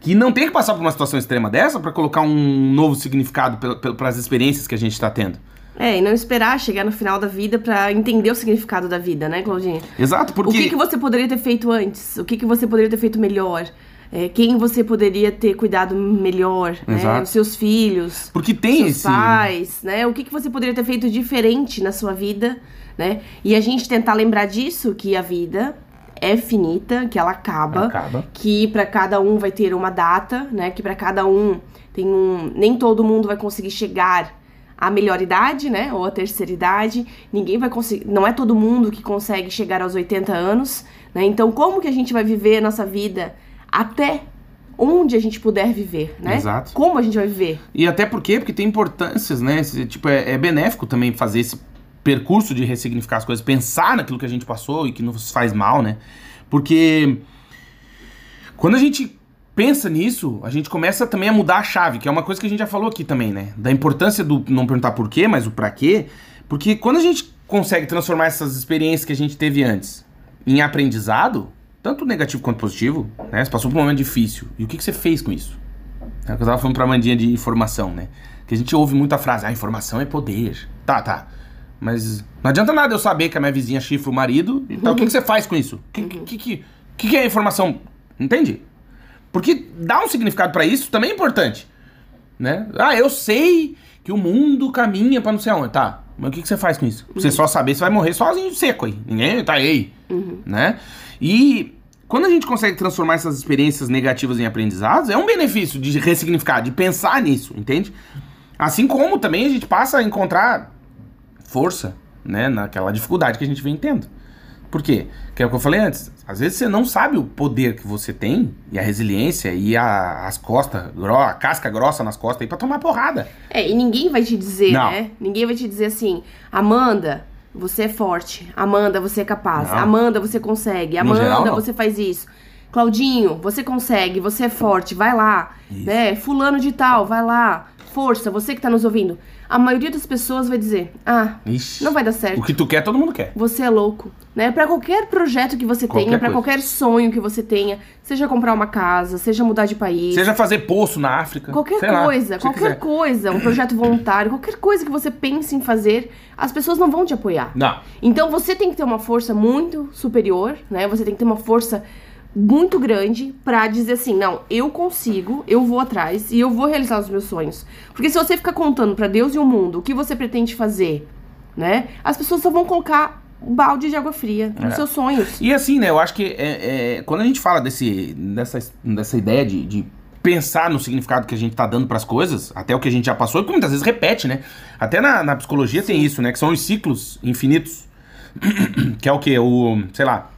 Que não tem que passar por uma situação extrema dessa para colocar um novo significado para as experiências que a gente tá tendo. É, e não esperar chegar no final da vida para entender o significado da vida, né, Claudinha? Exato, porque... O que, que você poderia ter feito antes? O que, que você poderia ter feito melhor? É, quem você poderia ter cuidado melhor, né? Os seus filhos, Porque tem seus esse... pais, né? O que, que você poderia ter feito diferente na sua vida, né? E a gente tentar lembrar disso, que a vida é finita, que ela acaba, acaba. que para cada um vai ter uma data, né? Que para cada um tem um, nem todo mundo vai conseguir chegar à melhor idade, né? Ou à terceira idade. Ninguém vai conseguir, não é todo mundo que consegue chegar aos 80 anos, né? Então, como que a gente vai viver a nossa vida até onde a gente puder viver, né? Exato. Como a gente vai viver. E até por quê? Porque tem importâncias, né? Tipo, é, é benéfico também fazer esse percurso de ressignificar as coisas, pensar naquilo que a gente passou e que nos faz mal, né? Porque quando a gente pensa nisso, a gente começa também a mudar a chave, que é uma coisa que a gente já falou aqui também, né? Da importância do não perguntar por quê, mas o pra quê. Porque quando a gente consegue transformar essas experiências que a gente teve antes em aprendizado, tanto negativo quanto positivo, né? Você passou por um momento difícil. E o que, que você fez com isso? É o que eu tava falando pra Mandinha de informação, né? Que a gente ouve muita frase, ah, informação é poder. Tá, tá. Mas não adianta nada eu saber que a minha vizinha chifra o marido. Então o que, que você faz com isso? O que, que, que, que, é informação? Entende? Porque dar um significado para isso também é importante. Né? Ah, eu sei que o mundo caminha para não sei aonde. Tá, mas o que, que você faz com isso? Você só saber, você vai morrer sozinho seco aí. Ninguém tá aí. Uhum. Né? E quando a gente consegue transformar essas experiências negativas em aprendizados, é um benefício de ressignificar, de pensar nisso, entende? Assim como também a gente passa a encontrar força, né, naquela dificuldade que a gente vem tendo. Por quê? Que é o que eu falei antes. Às vezes você não sabe o poder que você tem, e a resiliência, e a, as costas, a casca grossa nas costas aí pra tomar porrada. É, e ninguém vai te dizer, não. né? Ninguém vai te dizer assim, Amanda, você é forte. Amanda, você é capaz. Não. Amanda, você consegue. Amanda, geral, você faz isso. Claudinho, você consegue, você é forte, vai lá. Isso. Né? Fulano de tal, vai lá. Força, você que tá nos ouvindo. A maioria das pessoas vai dizer: "Ah, Ixi, não vai dar certo". O que tu quer, todo mundo quer. Você é louco, né? Para qualquer projeto que você qualquer tenha, para qualquer sonho que você tenha, seja comprar uma casa, seja mudar de país, seja fazer poço na África, qualquer coisa, lá, qualquer coisa, um projeto voluntário, qualquer coisa que você pense em fazer, as pessoas não vão te apoiar. Não. Então você tem que ter uma força muito superior, né? Você tem que ter uma força muito grande para dizer assim, não, eu consigo, eu vou atrás e eu vou realizar os meus sonhos. Porque se você ficar contando para Deus e o mundo o que você pretende fazer, né? As pessoas só vão colocar um balde de água fria nos é. seus sonhos. E assim, né? Eu acho que é, é, quando a gente fala desse, dessa, dessa ideia de, de pensar no significado que a gente tá dando para as coisas, até o que a gente já passou, e que muitas vezes repete, né? Até na, na psicologia Sim. tem isso, né? Que são os ciclos infinitos. <clears throat> que é o que? O, sei lá,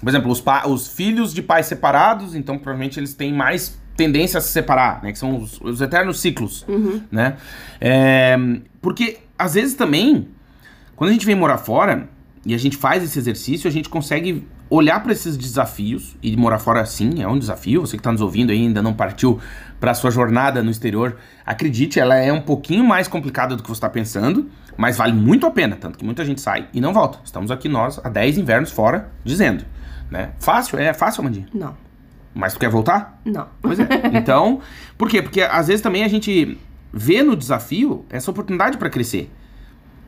por exemplo, os, os filhos de pais separados, então provavelmente eles têm mais tendência a se separar, né? Que são os, os eternos ciclos, uhum. né? É, porque, às vezes também, quando a gente vem morar fora e a gente faz esse exercício, a gente consegue olhar para esses desafios, e morar fora sim é um desafio, você que está nos ouvindo aí ainda não partiu para sua jornada no exterior, acredite, ela é um pouquinho mais complicada do que você está pensando, mas vale muito a pena, tanto que muita gente sai e não volta. Estamos aqui nós há 10 invernos fora dizendo. Né? Fácil? É fácil, Amandinha? Não. Mas tu quer voltar? Não. Pois é. <laughs> Então, por quê? Porque às vezes também a gente vê no desafio essa oportunidade para crescer.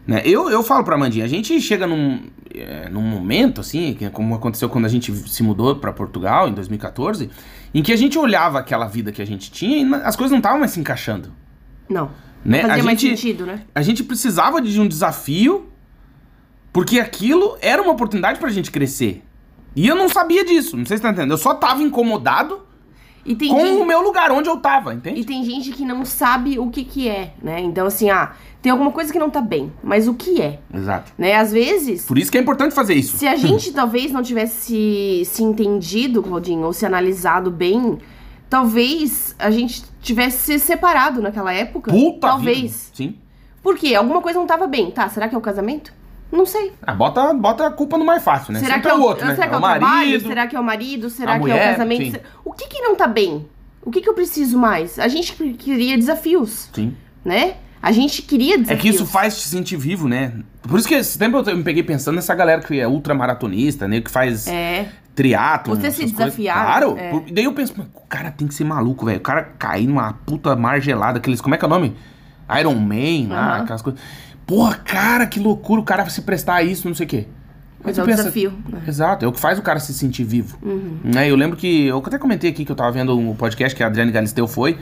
Né? Eu, eu falo pra Amandinha, a gente chega num, é, num momento, assim, como aconteceu quando a gente se mudou para Portugal em 2014, em que a gente olhava aquela vida que a gente tinha e as coisas não estavam mais se encaixando. Não. Né? Fazia a mais gente, sentido, né? A gente precisava de um desafio porque aquilo era uma oportunidade pra gente crescer. E eu não sabia disso, não sei se tá entendendo. Eu só tava incomodado com gente... o meu lugar, onde eu tava, entende? E tem gente que não sabe o que que é, né? Então, assim, ah, tem alguma coisa que não tá bem, mas o que é? Exato. Né? Às vezes... Por isso que é importante fazer isso. Se a gente talvez não tivesse se entendido, Claudinho, ou se analisado bem, talvez a gente tivesse se separado naquela época. Puta Talvez. Vida. Sim. Por quê? Alguma coisa não tava bem. Tá, será que é o casamento? Não sei. Ah, bota, bota a culpa no mais fácil, né? Será Sempre que é o outro, né? Será que é, é o, marido, trabalho? Será que é o marido? Será que mulher, é o casamento? Sim. O que que não tá bem? O que que eu preciso mais? A gente queria desafios. Sim. né? A gente queria É desafios. que isso faz te sentir vivo, né? Por isso que esse tempo eu me peguei pensando nessa galera que é ultramaratonista, né? Que faz É, triatlo. Você se desafiar, Claro. é. Daí eu penso, "Mas o cara tem que ser maluco, velho. O cara cair numa puta mar gelada, aqueles. Como é que é o nome? Iron Man, lá, Aham. aquelas coisas. Porra, cara, que loucura o cara se prestar a isso, não sei o quê. mas tu é o pensa- desafio. né? Exato, é o que faz o cara se sentir vivo. Uhum. Né, eu lembro que. Eu até comentei aqui que eu tava vendo um podcast que a Adriane Galisteu foi.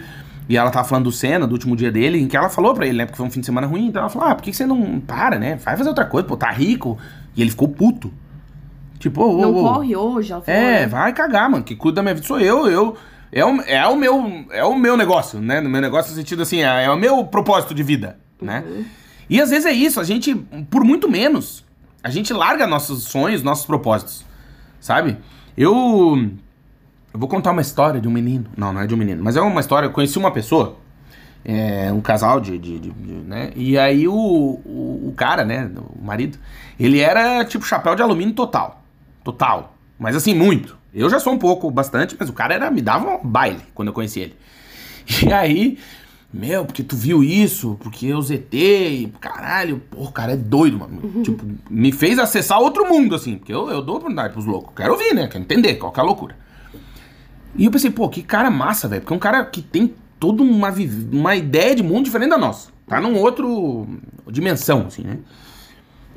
E ela tava falando do Senna, do último dia dele, em que ela falou pra ele, né? Porque foi um fim de semana ruim. Então ela falou: Ah, por que que você não para, né? Vai fazer outra coisa, pô, tá rico. E ele ficou puto. Tipo, ô, ô, Não corre hoje, ela falou, É, né? vai cagar, mano. Que cuida da minha vida sou eu. Eu. É o, é o meu é o meu negócio, né? No meu negócio no sentido assim, é, é o meu propósito de vida, né? E às vezes é isso, a gente, por muito menos, a gente larga nossos sonhos, nossos propósitos, sabe? Eu. Eu vou contar uma história de um menino. Não, não é de um menino, mas é uma história. Eu conheci uma pessoa, é, um casal de, de- de- de- né? E aí o, o, o cara, né, o marido, ele era tipo chapéu de alumínio total. Total. Mas assim, muito. Eu já sou um pouco, bastante, mas o cara era, me dava um baile quando eu conheci ele. E aí, meu, porque tu viu isso, porque eu zetei, caralho, pô, o cara é doido, mano. Tipo, me fez acessar outro mundo, assim, porque eu, eu dou oportunidade pros loucos. Quero ouvir, né? Quero entender qual que é a loucura. E eu pensei, pô, que cara massa, velho. Porque é um cara que tem toda uma, uma ideia de mundo diferente da nossa. Tá num outro dimensão, assim, né?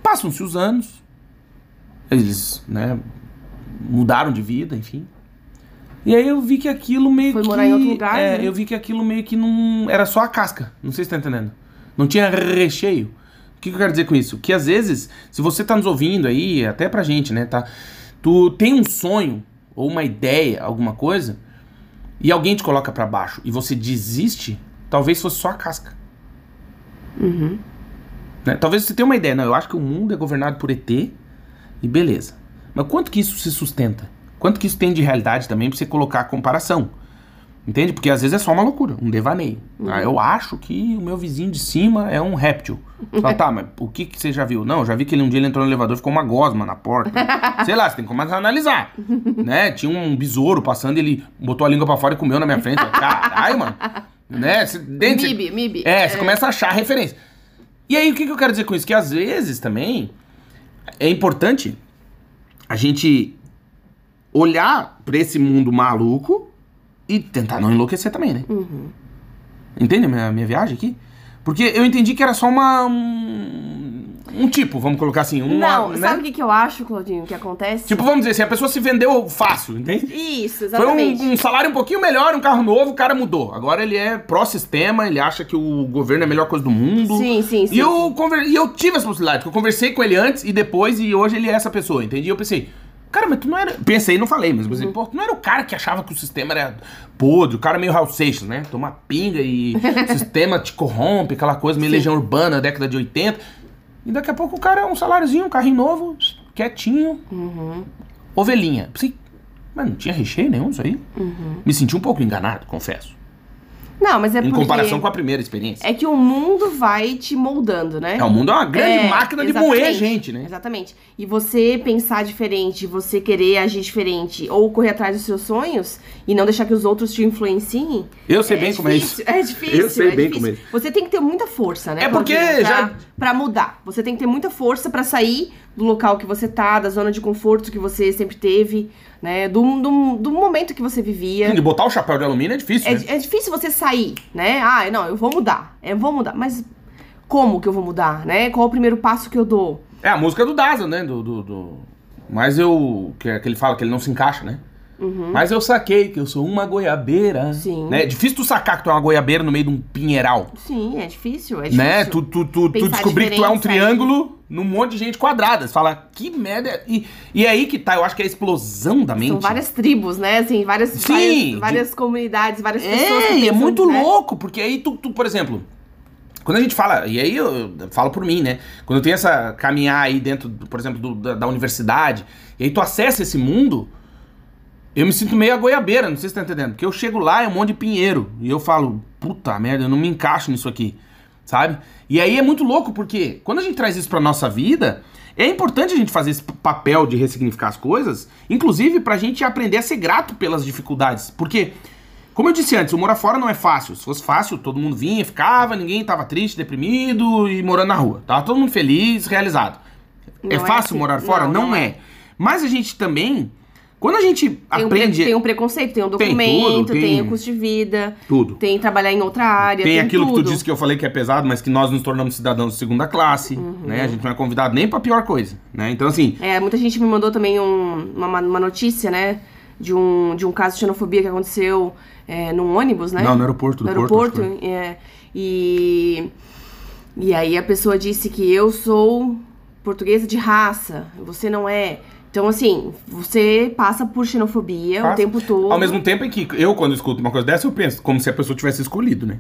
Passam-se os anos. Eles, né, mudaram de vida, enfim. E aí eu vi que aquilo meio Foi que... morar em outro lugar, É, né? eu vi que aquilo meio que não... Era só a casca. Não sei se tá entendendo. Não tinha recheio. O que, que eu quero dizer com isso? Que às vezes, se você tá nos ouvindo aí, até pra gente, né, tá? Tu tem um sonho, ou uma ideia, alguma coisa, e alguém te coloca pra baixo e você desiste, talvez fosse só a casca. Né? Talvez você tenha uma ideia, não, eu acho que o mundo é governado por ET e beleza. Mas quanto que isso se sustenta? Quanto que isso tem de realidade também pra você colocar a comparação? Entende? Porque às vezes é só uma loucura, um devaneio. Ah, eu acho que o meu vizinho de cima é um réptil. Fala, tá, mas o que, que você já viu? Não, já vi que ele um dia ele entrou no elevador e ficou uma gosma na porta. <laughs> Sei lá, você tem que começar a analisar. né? Tinha um besouro passando e ele botou a língua pra fora e comeu na minha frente. Caralho, mano. Né? Você, dentro, você- Mib, Mib. é, você começa a achar referência. E aí, o que, que eu quero dizer com isso? Que às vezes também é importante a gente olhar pra esse mundo maluco e tentar não enlouquecer também, né? Entende a minha, minha viagem aqui? Porque eu entendi que era só uma. Um, um tipo, vamos colocar assim. Uma, Não, né? sabe o que, que eu acho, Claudinho, que acontece? Tipo, vamos dizer assim, a pessoa se vendeu fácil, entende? Isso, Foi exatamente. um, um salário um pouquinho melhor, um carro novo, o cara mudou. Agora ele é pró-sistema, ele acha que o governo é a melhor coisa do mundo. Sim, sim, sim. E eu, conver... e eu tive essa possibilidade, porque eu conversei com ele antes e depois, e hoje ele é essa pessoa, entendi? E eu pensei, cara, mas tu não era. Pensei, não falei, mas Uhum. pô, tu não era o cara que achava que o sistema era podre, o cara meio Raul Seixas, né? Toma pinga e o <laughs> sistema te corrompe, aquela coisa meio Sim. legião urbana, década de 80. E daqui a pouco o cara é um saláriozinho, um carrinho novo, quietinho, Uhum. ovelhinha. Mas não tinha recheio nenhum isso aí? Uhum. Me senti um pouco enganado, confesso. Não, mas é em porque... comparação com a primeira experiência. É que o mundo vai te moldando, né? É, o mundo é uma grande É, máquina de moer gente, né? Exatamente. E você pensar diferente, você querer agir diferente, ou correr atrás dos seus sonhos e não deixar que os outros te influenciem. Eu sei bem como é difícil, isso. É difícil. Eu sei é bem difícil. como é isso. Você tem que ter muita força, né? É porque pra, já- Pra mudar. Você tem que ter muita força pra sair do local que você tá, da zona de conforto que você sempre teve, né? Do, do, do momento que você vivia. De botar o chapéu de alumínio é difícil, né? É, é difícil você sair, né? Ah, não, eu vou mudar. Eu vou mudar. Mas como que eu vou mudar, né? Qual o primeiro passo que eu dou? É a música do Daza, né? Do, do, do- Mas eu. Que, é que ele fala que ele não se encaixa, né? Mas eu saquei que eu sou uma goiabeira. Uhum. Sim. Né? É difícil tu sacar que tu é uma goiabeira no meio de um pinheiral. Sim, é difícil, é difícil. Né? Tu, tu, tu, tu descobrir que tu é um triângulo num monte de gente quadrada. Você fala, que merda. é-" E, e é aí que tá, eu acho que é a explosão da mente. São várias tribos, né? Assim, várias, Sim, várias, de- várias comunidades, várias pessoas. É, e é pensam, muito né? louco, porque aí tu, tu, por exemplo, quando a gente fala, e aí eu, falo por mim, né? Quando eu tenho essa caminhar aí dentro, por exemplo, do- da, da universidade, e aí tu acessa esse mundo, eu me sinto meio a goiabeira, não sei se tá entendendo. Porque eu chego lá, é um monte de pinheiro, e eu falo, puta merda, eu não me encaixo nisso aqui, sabe? E aí é muito louco, porque quando a gente traz isso pra nossa vida, é importante a gente fazer esse papel de ressignificar as coisas, inclusive pra gente aprender a ser grato pelas dificuldades. Porque Como eu disse antes, o morar fora não é fácil. Se fosse fácil, todo mundo vinha, ficava, ninguém tava triste, deprimido e morando na rua. Tava todo mundo feliz, realizado. Não é é fácil assim. morar fora? Não, Não, não é. Mas a gente também, quando a gente Tem um, pre- aprende tem um preconceito, tem um Tem documento, tudo, tem, tem- o custo de vida, tudo. tem trabalhar em outra área, Tem tem, aquilo que tudo. tu disse que eu falei que é pesado, mas que nós nos tornamos cidadãos de segunda classe, Uhum. né? A gente não é convidado nem pra pior coisa, né? Então, assim, É, muita gente me mandou também um- uma, uma notícia, né? De um, de um caso de xenofobia que aconteceu é, num ônibus, né? Não, no aeroporto no Porto, aeroporto. acho é, e, e aí a pessoa disse que eu sou portuguesa de raça, você não é. Então, assim, você passa por xenofobia o Passa. tempo todo. ao mesmo tempo em que eu, quando escuto uma coisa dessa, eu penso como se a pessoa tivesse escolhido, né?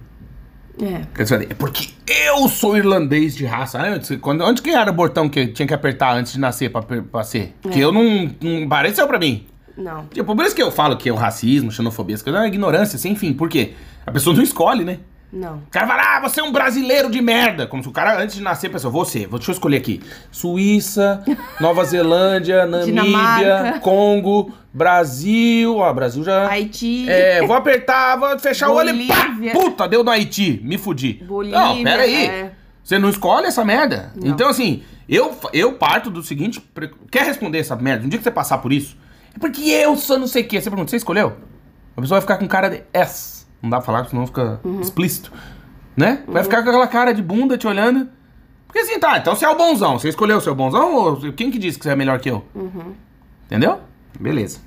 É. Quer dizer, é porque eu sou irlandês de raça. Disse, quando, onde que era o botão que tinha que apertar antes de nascer pra, pra ser? Porque É. eu não, não pareceu pra mim. Não. Tipo, por isso que eu falo que é o racismo, xenofobia, essa coisa é uma ignorância, assim, enfim. Por quê? A pessoa não escolhe, né? Não. O cara fala, ah, você é um brasileiro de merda. Como se o cara, antes de nascer, pensou, você, deixa eu escolher aqui. Suíça, <laughs> Nova Zelândia, Namíbia, Dinamarca. Congo, Brasil. Ó, Brasil já... Haiti. É, vou apertar, vou fechar o olho e pá! Bolívia. Puta, deu no Haiti, me fudi. Bolívia, Não, pera aí. é. Você não escolhe essa merda. Não. Então, assim, eu, eu parto do seguinte: quer responder essa merda? Um dia que você passar por isso, é porque eu sou não sei o quê. Você pergunta, você escolheu? A pessoa vai ficar com cara de S. Não dá pra falar, senão fica Uhum. explícito. Né? Vai ficar com aquela cara de bunda te olhando. Porque assim, tá, então você é o bonzão. Você escolheu o seu bonzão ou quem que disse que você é melhor que eu? Uhum. Entendeu? Beleza.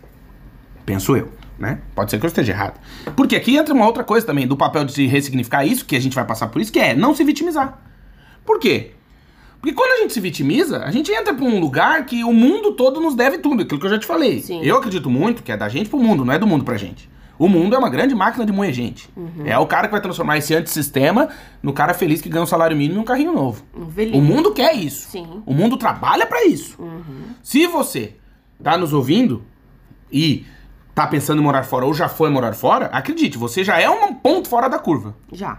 Penso eu, né? Pode ser que eu esteja errado. Porque aqui entra uma outra coisa também, do papel de se ressignificar isso, que a gente vai passar por isso, que é não se vitimizar. Por quê? Porque quando a gente se vitimiza, a gente entra pra um lugar que o mundo todo nos deve tudo, aquilo que eu já te falei. Sim. Eu acredito muito que é da gente pro mundo, não é do mundo pra gente. O mundo é uma grande máquina de moer gente. Uhum. É o cara que vai transformar esse antissistema no cara feliz que ganha um salário mínimo e um carrinho novo. Um. O mundo quer isso. Sim. O mundo trabalha pra isso. Se você tá nos ouvindo e tá pensando em morar fora ou já foi morar fora, acredite, você já é um ponto fora da curva. Já.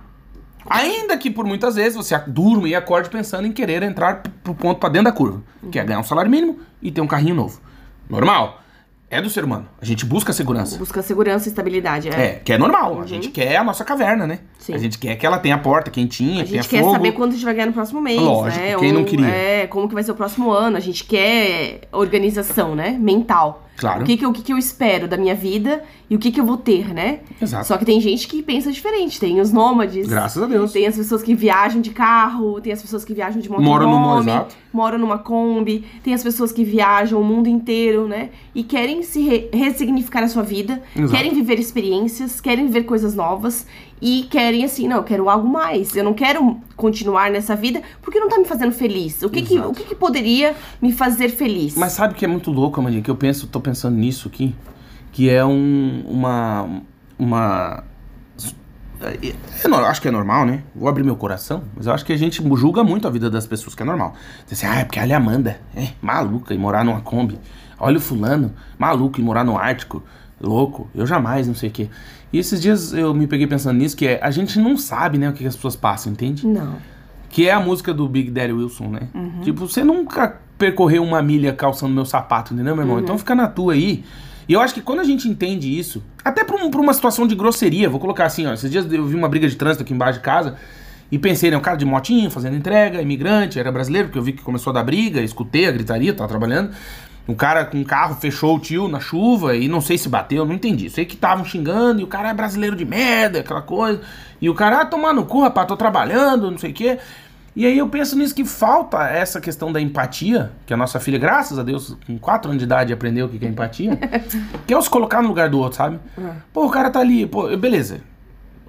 Ainda que por muitas vezes você durma e acorde pensando em querer entrar pro ponto pra dentro da curva, que é ganhar um salário mínimo e ter um carrinho novo. Normal. É do ser humano. A gente busca segurança. Busca segurança e estabilidade. É. É, que é normal. A gente quer a nossa caverna, né? Sim. A gente quer que ela tenha a porta quentinha, A tenha gente quer fogo. saber quando a gente vai ganhar no próximo mês, Lógico, né? quem não Ou, queria? É, como que vai ser o próximo ano. A gente quer organização, né? Mental. Claro. O que que, eu- o que que eu espero da minha vida e o que que eu vou ter, né? Exato. Só que tem gente que pensa diferente. Tem os nômades. Graças a Deus. Tem as pessoas que viajam de carro, tem as pessoas que viajam de motorhome, Moram numa- exato. moram numa Kombi, tem as pessoas que viajam o mundo inteiro, né? E querem se re- ressignificar a sua vida, Exato. querem viver experiências, querem viver coisas novas e querem assim, não, eu quero algo mais. Eu não quero continuar nessa vida porque não tá me fazendo feliz. O que que, o que, que poderia me fazer feliz? Mas sabe o que é muito louco, Amandinha? Que eu penso, tô pensando nisso aqui. Que é um. uma. uma. é- é no- acho que é normal, né? Vou abrir meu coração, mas eu acho que a gente julga muito a vida das pessoas, que é normal. Diz assim, ah, é porque olha a Amanda, é maluca e morar numa Kombi. Olha o fulano, maluco e morar no Ártico, louco, eu jamais, não sei o quê. E esses dias eu me peguei pensando nisso, que é, a gente não sabe, né, o que que as pessoas passam, entende? Não. Que é a música do Big Daddy Wilson, né? Tipo, você nunca percorreu uma milha calçando meu sapato, entendeu, meu irmão? Então fica na tua aí. E eu acho que quando a gente entende isso, até pra, um- pra uma situação de grosseria, vou colocar assim, ó. Esses dias eu vi uma briga de trânsito aqui embaixo de casa e pensei, né? Um cara de motinho fazendo entrega, imigrante, era brasileiro, porque eu vi que começou a dar briga, escutei a gritaria, tava trabalhando. Um cara com um carro fechou o tio na chuva e não sei se bateu, não entendi. Sei que estavam xingando e o cara é brasileiro de merda, aquela coisa. E o cara, ah, tomar no cu, rapaz, tô trabalhando, não sei o quê. E aí eu penso nisso que falta essa questão da empatia, que a nossa filha, graças a Deus, com 4 anos de idade, aprendeu o que é empatia, <laughs> que é o se colocar no lugar do outro, sabe? Pô, o cara tá ali, pô, beleza.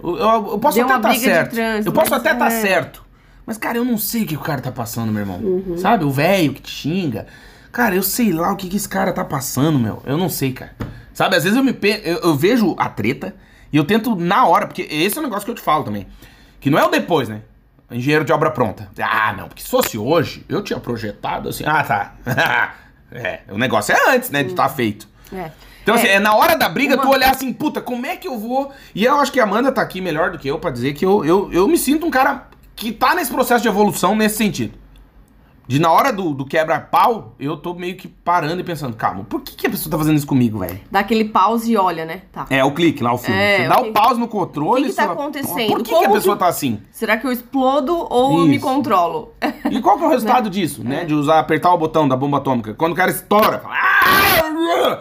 Eu, eu- eu posso Deu até estar de certo. trânsito, eu posso mas até estar é. certo. Mas, cara, eu não sei o que o cara tá passando, meu irmão. Sabe? O velho que te xinga. Cara, eu sei lá o que, que esse cara tá passando, meu. Eu não sei, cara. Sabe, às vezes eu me pe... eu, eu vejo a treta e eu tento na hora, porque esse é um negócio que eu te falo também. Que não é o depois, né? Engenheiro de obra pronta. Ah, não, porque se fosse hoje, eu tinha projetado assim. Ah, tá. <laughs> é, o negócio é antes, né, de estar feito. É. Então, assim, é na hora da briga Uma- tu olhar assim, puta, como é que eu vou. E eu acho que a Amanda tá aqui melhor do que eu pra dizer que eu, eu, eu me sinto um cara que tá nesse processo de evolução nesse sentido. De na hora do, do quebra-pau, eu tô meio que parando e pensando, calma, por que, que a pessoa tá fazendo isso comigo, velho? Dá aquele pause e olha, né? Tá. É, o clique lá, o filme. É, você dá o o pause no controle. o que que tá acontecendo? Por que, que a pessoa que- tá assim? Será que eu explodo ou eu me Isso. controlo? E qual que é o <laughs> resultado disso, né? De usar, apertar o botão da bomba atômica. Quando o cara estoura, fala. "Ah!"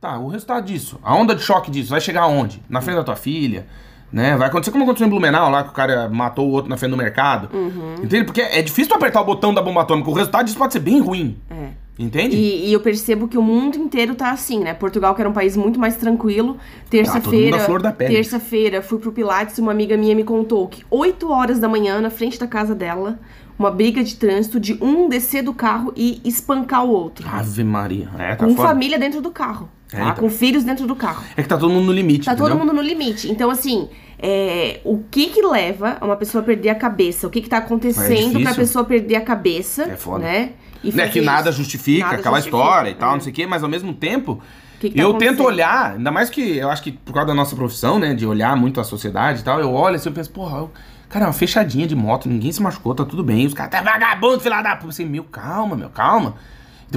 Tá, o resultado disso, a onda de choque disso, vai chegar aonde? Na frente da tua filha, né? Vai acontecer como aconteceu em Blumenau, lá que o cara matou o outro na frente do mercado. Uhum. Entende? Porque é difícil tu apertar o botão da bomba atômica. O resultado disso pode ser bem ruim. É. Entende? E, e eu percebo que o mundo inteiro tá assim, né? Portugal, que era um país muito mais tranquilo. Ah, todo mundo Terça-feira. pele. Terça-feira, fui pro Pilates e uma amiga minha me contou que 8 horas da manhã, na frente da casa dela, uma briga de trânsito de um descer do carro e espancar o outro. Ave Maria. É, tá com foda. família dentro do carro. É, tá? Com filhos dentro do carro. É que tá todo mundo no limite. Tá todo entendeu? mundo no limite. Então, assim, é, o que que leva a uma pessoa a perder a cabeça? O que que tá É acontecendo difícil. pra pessoa perder a cabeça? É foda. Né? E Né, fazer que nada justifica Nada aquela justifica, história e tal, é. não sei o quê, mas ao mesmo tempo, que que tá eu tento olhar, ainda mais que eu acho que por causa da nossa profissão, né, de olhar muito a sociedade e tal, eu olho assim e penso, porra, eu- cara, é uma fechadinha de moto, ninguém se machucou, tá tudo bem, os caras tá vagabundo, filha da puta, assim, meu, calma, meu, calma.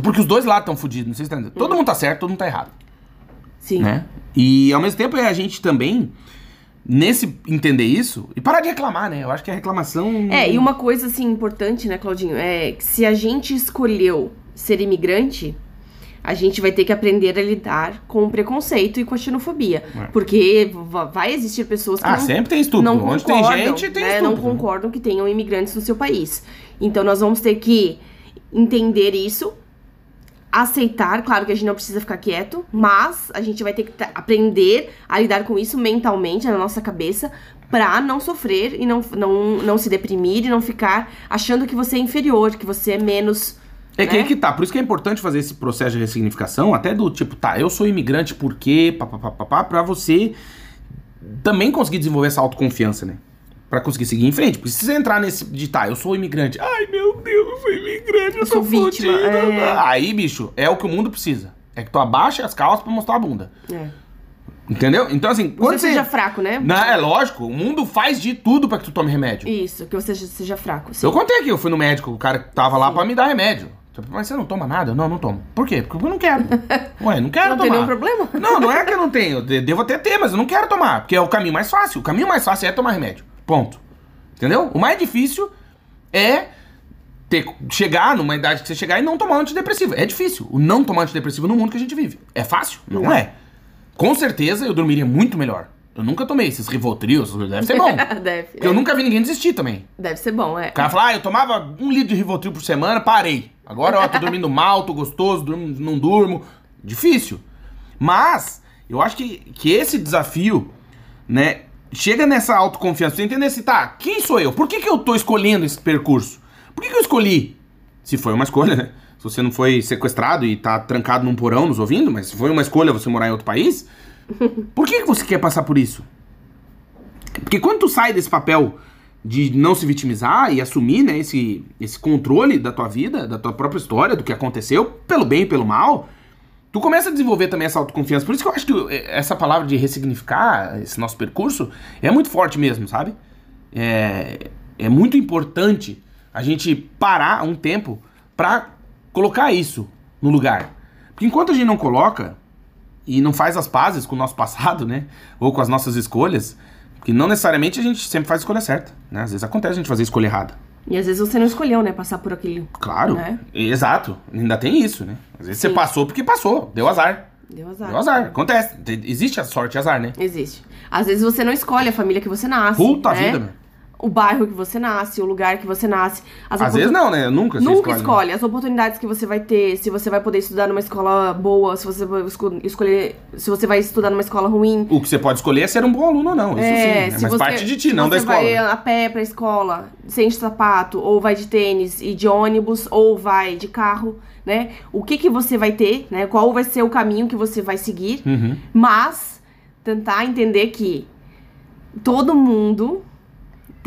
Porque os dois lados estão fodidos, não sei se tá entendendo. Todo mundo tá certo, todo mundo tá errado, Sim. né? E ao mesmo tempo é a gente também, nesse entender isso, e parar de reclamar, né? Eu acho que a reclamação... É, e uma coisa assim importante, né, Claudinho, é que se a gente escolheu ser imigrante, a gente vai ter que aprender a lidar com o preconceito e com a xenofobia. É. Porque va- vai existir pessoas que Ah, não, sempre tem estúpido. não Onde tem concordam, gente, tem né, estúpido. não concordam que tenham imigrantes no seu país. Então nós vamos ter que entender isso, aceitar, claro que a gente não precisa ficar quieto, mas a gente vai ter que aprender a lidar com isso mentalmente na nossa cabeça pra não sofrer e não, não, não se deprimir e não ficar achando que você é inferior, que você é menos. É que né? aí que tá, por isso que é importante fazer esse processo de ressignificação, até do tipo, tá, eu sou imigrante porque, papapá, pra você também conseguir desenvolver essa autoconfiança, né? Pra conseguir seguir em frente. Porque se você entrar nesse de, tá, eu sou imigrante, ai meu Deus, eu sou imigrante, eu, sou vítima, é. Aí, bicho, é o que o mundo precisa. É que tu abaixa as calças pra mostrar a bunda. É. Entendeu? Então, assim, quando Você você. seja fraco, né? Não, é lógico, o mundo faz de tudo pra que tu tome remédio. Isso, que você seja, seja fraco. sim. Eu contei que eu fui no médico, o cara tava lá pra me dar remédio. Tipo, Mas você não toma nada? Não, não tomo. Por quê? Porque eu não quero. <laughs> Ué, não quero Não tem tomar. nenhum problema? Não, não é que eu não tenho. Devo até ter, mas eu não quero tomar. Porque é o caminho mais fácil. O caminho mais fácil é tomar remédio. Ponto. Entendeu? O mais difícil é ter, chegar numa idade que você chegar e não tomar antidepressivo. É difícil. O não tomar antidepressivo no mundo que a gente vive. É fácil? Não, Não. é. Com certeza eu dormiria muito melhor. Eu nunca tomei esses Rivotrios, deve ser bom. <laughs> Deve. Porque eu nunca vi ninguém desistir também. Deve ser bom, é. O cara fala, ah, eu tomava um litro de Rivotril por semana, parei. Agora, ó, tô dormindo mal, tô gostoso, durmo- não durmo. Difícil. Mas, eu acho que, que esse desafio, né, chega nessa autoconfiança. Você entender assim, tá, quem sou eu? Por que, que eu tô escolhendo esse percurso? Por que, que eu escolhi? Se foi uma escolha, né? Se você não foi sequestrado e tá trancado num porão nos ouvindo, mas se foi uma escolha você morar em outro país, <laughs> por que, que você quer passar por isso? Porque quando tu sai desse papel de não se vitimizar e assumir né, esse, esse controle da tua vida, da tua própria história, do que aconteceu, pelo bem e pelo mal, tu começa a desenvolver também essa autoconfiança. Por isso que eu acho que eh, essa palavra de ressignificar esse nosso percurso é muito forte mesmo, sabe? É, é muito importante a gente parar um tempo pra colocar isso no lugar. Porque enquanto a gente não coloca e não faz as pazes com o nosso passado, né? Ou com as nossas escolhas, que não necessariamente a gente sempre faz a escolha certa, né? Às vezes acontece a gente fazer a escolha errada. E às vezes você não escolheu, né, passar por aquele. Claro, Né? exato. Ainda tem isso, né? Às vezes você Sim. passou porque passou, deu azar. Deu azar. Deu azar, acontece. Te- Existe a sorte e azar, né? Existe. Às vezes você não escolhe a família que você nasce. Puta né? vida, meu. O bairro que você nasce, o lugar que você nasce. As Às vezes não, né? Nunca você Nunca escolhe. escolhe, as oportunidades que você vai ter, se você vai poder estudar numa escola boa, se você vai esco- escolher, se você vai estudar numa escola ruim. O que você pode escolher é ser um bom aluno ou não. Isso sim. É, É, mas você, parte de ti, não da você escola. vai a pé pra escola, sem sapato, ou vai de tênis e de ônibus, ou vai de carro, né? O que que você vai ter, né? Qual vai ser o caminho que você vai seguir, Uhum. mas tentar entender que todo mundo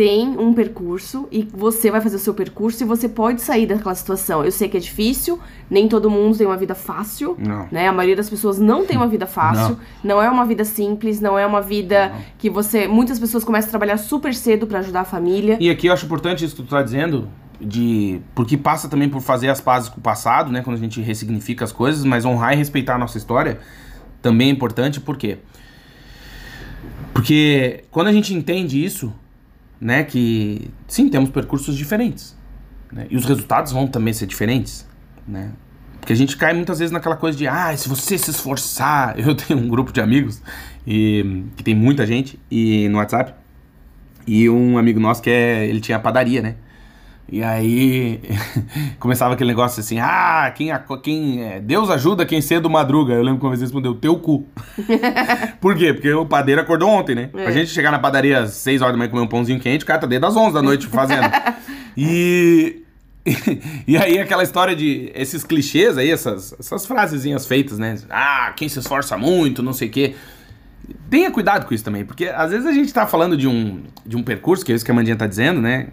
tem um percurso e você vai fazer o seu percurso e você pode sair daquela situação. Eu sei que é difícil, nem todo mundo tem uma vida fácil, Não. né? A maioria das pessoas não tem uma vida fácil, não, é uma vida simples, não é uma vida que você, muitas pessoas começam a trabalhar super cedo pra ajudar a família. E aqui eu acho importante isso que tu tá dizendo, de. Porque passa também por fazer as pazes com o passado, né? Quando a gente ressignifica as coisas, mas honrar e respeitar a nossa história também é importante, por quê? Porque quando a gente entende isso, né, que sim, temos percursos diferentes, né, e os resultados vão também ser diferentes, né, porque a gente cai muitas vezes naquela coisa de, ah, se você se esforçar, <laughs> eu tenho um grupo de amigos, e, que tem muita gente, e no WhatsApp, e um amigo nosso que é, ele tinha padaria, né, e aí <laughs> começava aquele negócio assim: ah, quem, quem é, Deus ajuda quem cedo madruga. Eu lembro que uma vez respondeu: teu cu. <laughs> Por quê? Porque o padeiro acordou ontem, né? É. Pra gente chegar na padaria às 6 horas da manhã comer um pãozinho quente, o cara tá desde as 11 da noite fazendo. <laughs> e. E aí aquela história de esses clichês aí, essas, essas frasezinhas feitas, né? Ah, quem se esforça muito, não sei o quê. Tenha cuidado com isso também, porque às vezes a gente tá falando de um, de um percurso, que é isso que a Mandinha tá dizendo, né?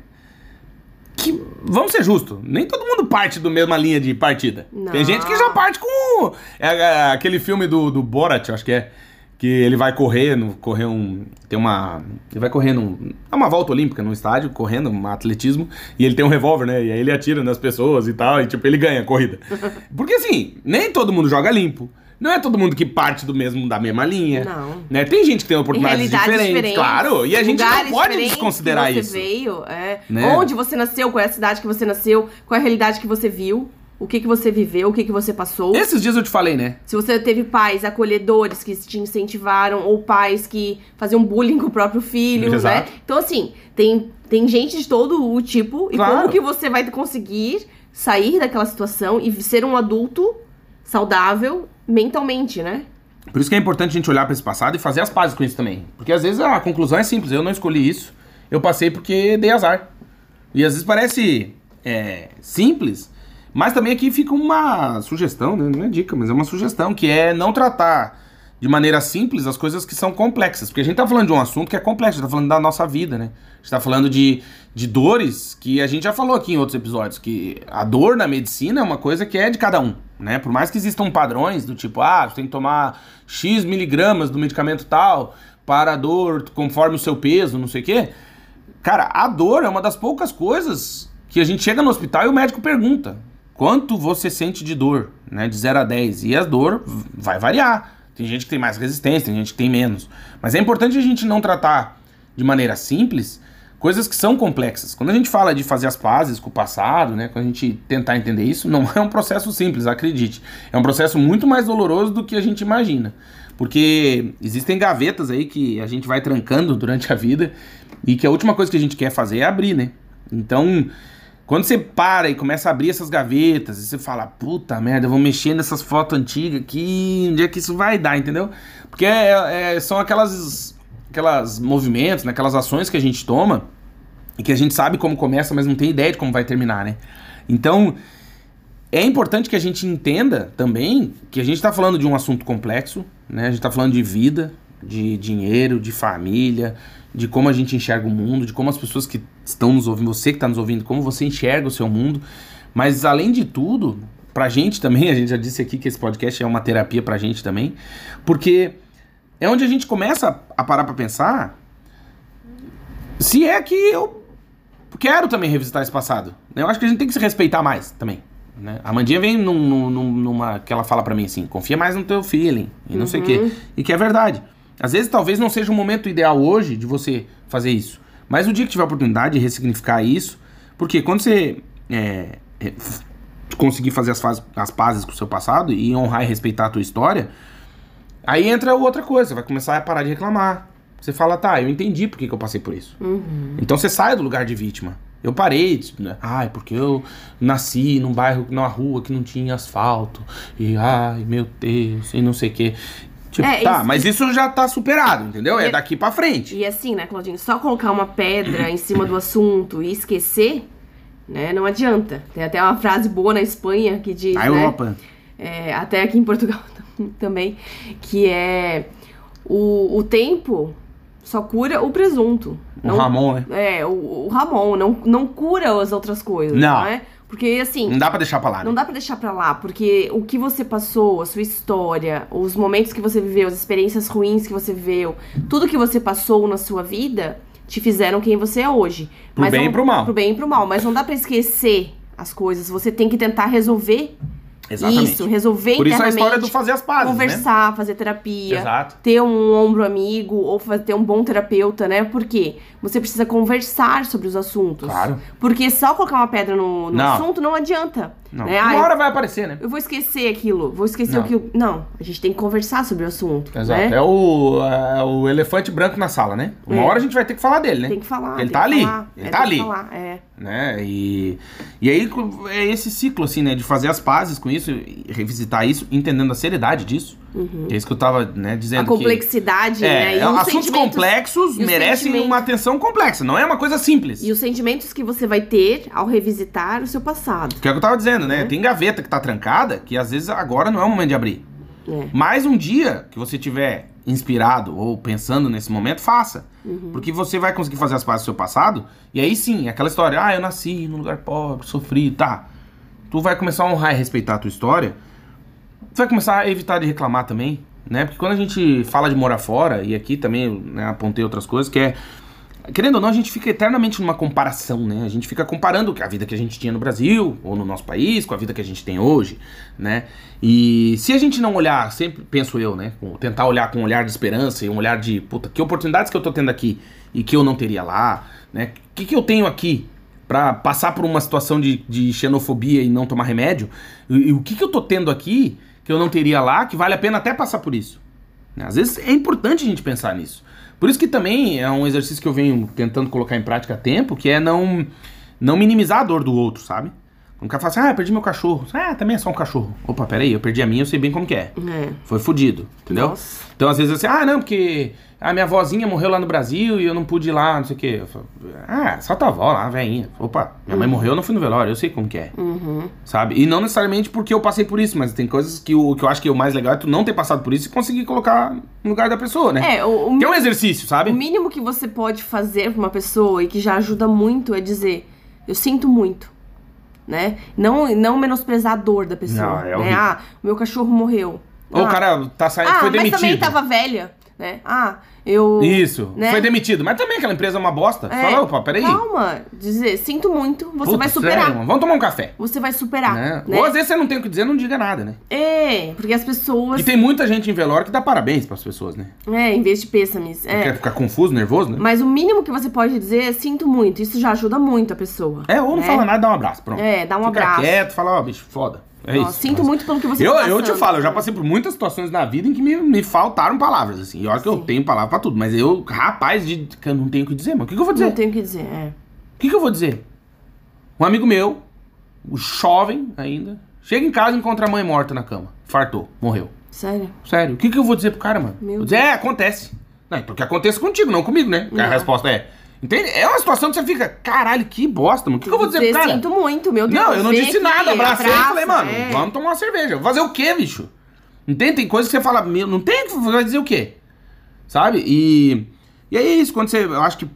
Que, vamos ser justos, nem todo mundo parte do mesma linha de partida. Não. Tem gente que já parte com. É, é, aquele filme do, do Borat, acho que é. Que ele vai correr, no, correr um. Tem uma. Ele vai correr num. É uma volta olímpica no estádio, correndo, um atletismo, e ele tem um revólver, né? E aí ele atira nas pessoas e tal, e tipo, ele ganha a corrida. <laughs> Porque assim, nem todo mundo joga limpo. Não é todo mundo que parte do mesmo da mesma linha. Não. Né? Tem gente que tem oportunidades diferentes, diferentes, claro. E a gente não pode desconsiderar que você isso. Veio, é. né? Onde você nasceu, qual é a cidade que você nasceu, qual é a realidade que você viu. O que, que você viveu, o que, que você passou. Esses dias eu te falei, né? Se você teve pais acolhedores que te incentivaram, ou pais que faziam bullying com o próprio filho, <laughs> né? Exato. né? Então, assim, tem, tem gente de todo o tipo. E claro. como que você vai conseguir sair daquela situação e ser um adulto saudável mentalmente, né? Por isso que é importante a gente olhar para esse passado e fazer as pazes com isso também. Porque às vezes a conclusão é simples, eu não escolhi isso, eu passei porque dei azar. E às vezes parece é, simples, mas também aqui fica uma sugestão, né? não é dica, mas é uma sugestão, que é não tratar de maneira simples as coisas que são complexas. Porque a gente tá falando de um assunto que é complexo, a gente tá falando da nossa vida, né? A gente tá falando de, de dores que a gente já falou aqui em outros episódios, que a dor na medicina é uma coisa que é de cada um, né? Por mais que existam padrões do tipo, ah, você tem que tomar X miligramas do medicamento tal para a dor conforme o seu peso, não sei o quê. Cara, a dor é uma das poucas coisas que a gente chega no hospital e o médico pergunta quanto você sente de dor, né? De 0 a 10. E a dor vai variar. Tem gente que tem mais resistência, tem gente que tem menos. Mas é importante a gente não tratar de maneira simples coisas que são complexas. Quando a gente fala de fazer as pazes com o passado, né, quando a gente tentar entender isso, não é um processo simples, acredite. É um processo muito mais doloroso do que a gente imagina. Porque existem gavetas aí que a gente vai trancando durante a vida e que a última coisa que a gente quer fazer é abrir, né? Então, quando você para e começa a abrir essas gavetas, e você fala, puta merda, eu vou mexer nessas fotos antigas aqui, onde é que isso vai dar, entendeu? Porque é, é, são aquelas, aquelas movimentos, né, aquelas ações que a gente toma e que a gente sabe como começa, mas não tem ideia de como vai terminar, né? Então, é importante que a gente entenda também que a gente está falando de um assunto complexo, né? A gente está falando de vida, de dinheiro, de família, de como a gente enxerga o mundo, de como as pessoas que estão nos ouvindo, você que está nos ouvindo, como você enxerga o seu mundo. Mas além de tudo, pra gente também, <laughs> a gente já disse aqui que esse podcast é uma terapia pra gente também, porque é onde a gente começa a parar pra pensar se é que eu quero também revisitar esse passado. Eu acho que a gente tem que se respeitar mais também. Né? A Mandinha vem num, num, numa. que ela fala para mim assim: confia mais no teu feeling e não uhum. sei o quê. E que é verdade. Às vezes talvez não seja o momento ideal hoje de você fazer isso. Mas o dia que tiver a oportunidade de ressignificar isso, porque quando você é, é, conseguir fazer as, faz, as pazes com o seu passado e honrar e respeitar a tua história, aí entra outra coisa, vai começar a parar de reclamar. Você fala, tá, eu entendi por que, que eu passei por isso. Uhum. Então você sai do lugar de vítima. Eu parei, né? ai, porque eu nasci num bairro, numa rua que não tinha asfalto, e ai, meu Deus, e não sei o quê. Tipo, é, tá, isso, mas isso já tá superado, entendeu? É daqui para frente. E assim, né, Claudinho? Só colocar uma pedra em cima do assunto e esquecer, né? Não adianta. Tem até uma frase boa na Espanha que diz. Na né, Europa. É, até aqui em Portugal também, que é o, o tempo só cura o presunto. O não, Ramon, né? É, o, o Ramon, não, não cura as outras coisas, não, não é? Porque assim. Não dá pra deixar pra lá. Né? Não dá pra deixar pra lá, porque o que você passou, a sua história, os momentos que você viveu, as experiências ruins que você viveu, tudo que você passou na sua vida te fizeram quem você é hoje. Pro Mas bem não- e pro mal. Pro bem e pro mal. Mas não dá pra esquecer as coisas. Você tem que tentar resolver Exatamente. isso, resolver Por isso a história do fazer as pazes, né? Conversar, fazer terapia. Exato. Ter um ombro amigo ou ter um bom terapeuta, né? Por quê? Você precisa conversar sobre os assuntos. Claro. Porque só colocar uma pedra no, no assunto não adianta. Não. Né? Uma Ah, hora vai aparecer, né? eu vou esquecer aquilo, vou esquecer Não. aquilo. Não, a gente tem que conversar sobre o assunto. Exato. Né? É o, é o elefante branco na sala, né? Uma É. hora a gente vai ter que falar dele, né? Tem que falar. Ele tá que ali. falar. Ele É, tá tem que ali. falar, é. né? E, e aí é esse ciclo, assim, né? De fazer as pazes com isso, e revisitar isso, entendendo a seriedade disso. Que é isso que eu tava, né, dizendo. Uhum. A complexidade, que, é, né? E é, os assuntos complexos os merecem uma atenção complexa, não é uma coisa simples. E os sentimentos que você vai ter ao revisitar o seu passado. Que é o que eu tava dizendo, né? É. Tem gaveta que tá trancada, que às vezes agora não é o momento de abrir. É. Mas um dia que você tiver inspirado ou pensando nesse momento, faça. Uhum. Porque você vai conseguir fazer as pazes do seu passado, e aí sim, aquela história, ah, eu nasci num lugar pobre, sofri, tá. Tu vai começar a honrar e respeitar a tua história, tu vai começar a evitar de reclamar também, né? Porque quando a gente fala de morar fora, e aqui também né, apontei outras coisas, que é. Querendo ou não, a gente fica eternamente numa comparação, né? A gente fica comparando a vida que a gente tinha no Brasil, ou no nosso país, com a vida que a gente tem hoje, né? E se a gente não olhar, sempre penso eu, né? Tentar olhar com um olhar de esperança e um olhar de, puta, que oportunidades que eu tô tendo aqui e que eu não teria lá, né? O que, que eu tenho aqui pra passar por uma situação de, de xenofobia e não tomar remédio? E, e o que, que eu tô tendo aqui que eu não teria lá, que vale a pena até passar por isso? né? Às vezes é importante a gente pensar nisso. Por isso que também é um exercício que eu venho tentando colocar em prática há tempo, que é não, não minimizar a dor do outro, sabe? O cara fala assim, ah, perdi meu cachorro. Ah, também é só um cachorro. Opa, peraí, eu perdi a minha, eu sei bem como que é. É. Foi fudido, entendeu? Nossa. Então, às vezes, assim, ah, não, porque a minha avózinha morreu lá no Brasil e eu não pude ir lá, não sei o quê. Falo, ah, só tua avó lá, velhinha. Opa, minha mãe morreu, eu não fui no velório, eu sei como que é. Uhum. Sabe? E não necessariamente porque eu passei por isso, mas tem coisas que o que eu acho que é o mais legal é tu não ter passado por isso e conseguir colocar no lugar da pessoa, né? É, o, o Que é um exercício, sabe? O mínimo que você pode fazer pra uma pessoa e que já ajuda muito é dizer: Eu sinto muito. Né? Não, não menosprezar a dor da pessoa. Não, é né? Ah, meu cachorro morreu. Ou ah, o cara tá saindo, ah, foi mas demitido. também tava velha. Né? Ah, eu. Isso, né? foi demitido. Mas também aquela empresa é uma bosta. É, Fala, opa, peraí. Calma, dizer, sinto muito, você Putz, vai superar. sério, vamos tomar um café. Você vai superar. Né? Né? Ou às vezes você não tem o que dizer, não diga nada, né? É, porque as pessoas. E tem muita gente em velório que dá parabéns pras pessoas, né? É, em vez de pêsames. É. Quer ficar confuso, nervoso, né? Mas o mínimo que você pode dizer é sinto muito. Isso já ajuda muito a pessoa. É, ou não né? fala nada, dá um abraço, pronto. É, dá um Fica abraço. quieto, fala, ó, bicho, foda. É isso. sinto Mas- muito pelo que você Eu, tá eu te falo, eu já passei por muitas situações na vida em que me, me faltaram palavras, assim. E olha que eu tenho palavra pra tudo, mas eu, rapaz, de, que eu não tenho o que dizer, mano. O que, que eu vou dizer? Não tenho o que dizer, é. O que, que eu vou dizer? Um amigo meu, jovem ainda, chega em casa e encontra a mãe morta na cama. Fartou, morreu. Sério? Sério, o que, que eu vou dizer pro cara, mano? Meu vou dizer, é, acontece. Não, então que aconteça contigo, não comigo, né? A Não. resposta é. Entende? É uma situação que você fica, caralho, que bosta, mano. O que, que eu vou dizer pro cara? Sinto muito, meu Deus. Não, eu não disse nada, abracei e falei, mano, é. vamos tomar uma cerveja. Fazer o quê, bicho? Entende? Tem coisas que você fala, meu, não tem, vai dizer o quê? Sabe? E, e aí é isso, quando você, eu acho que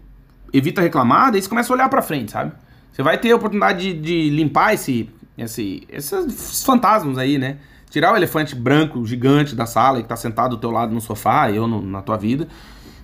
evita reclamar, daí você começa a olhar pra frente, sabe? Você vai ter a oportunidade de, de limpar esse, esse, esses fantasmas aí, né? Tirar o elefante branco gigante da sala que tá sentado do teu lado no sofá, eu no- na tua vida,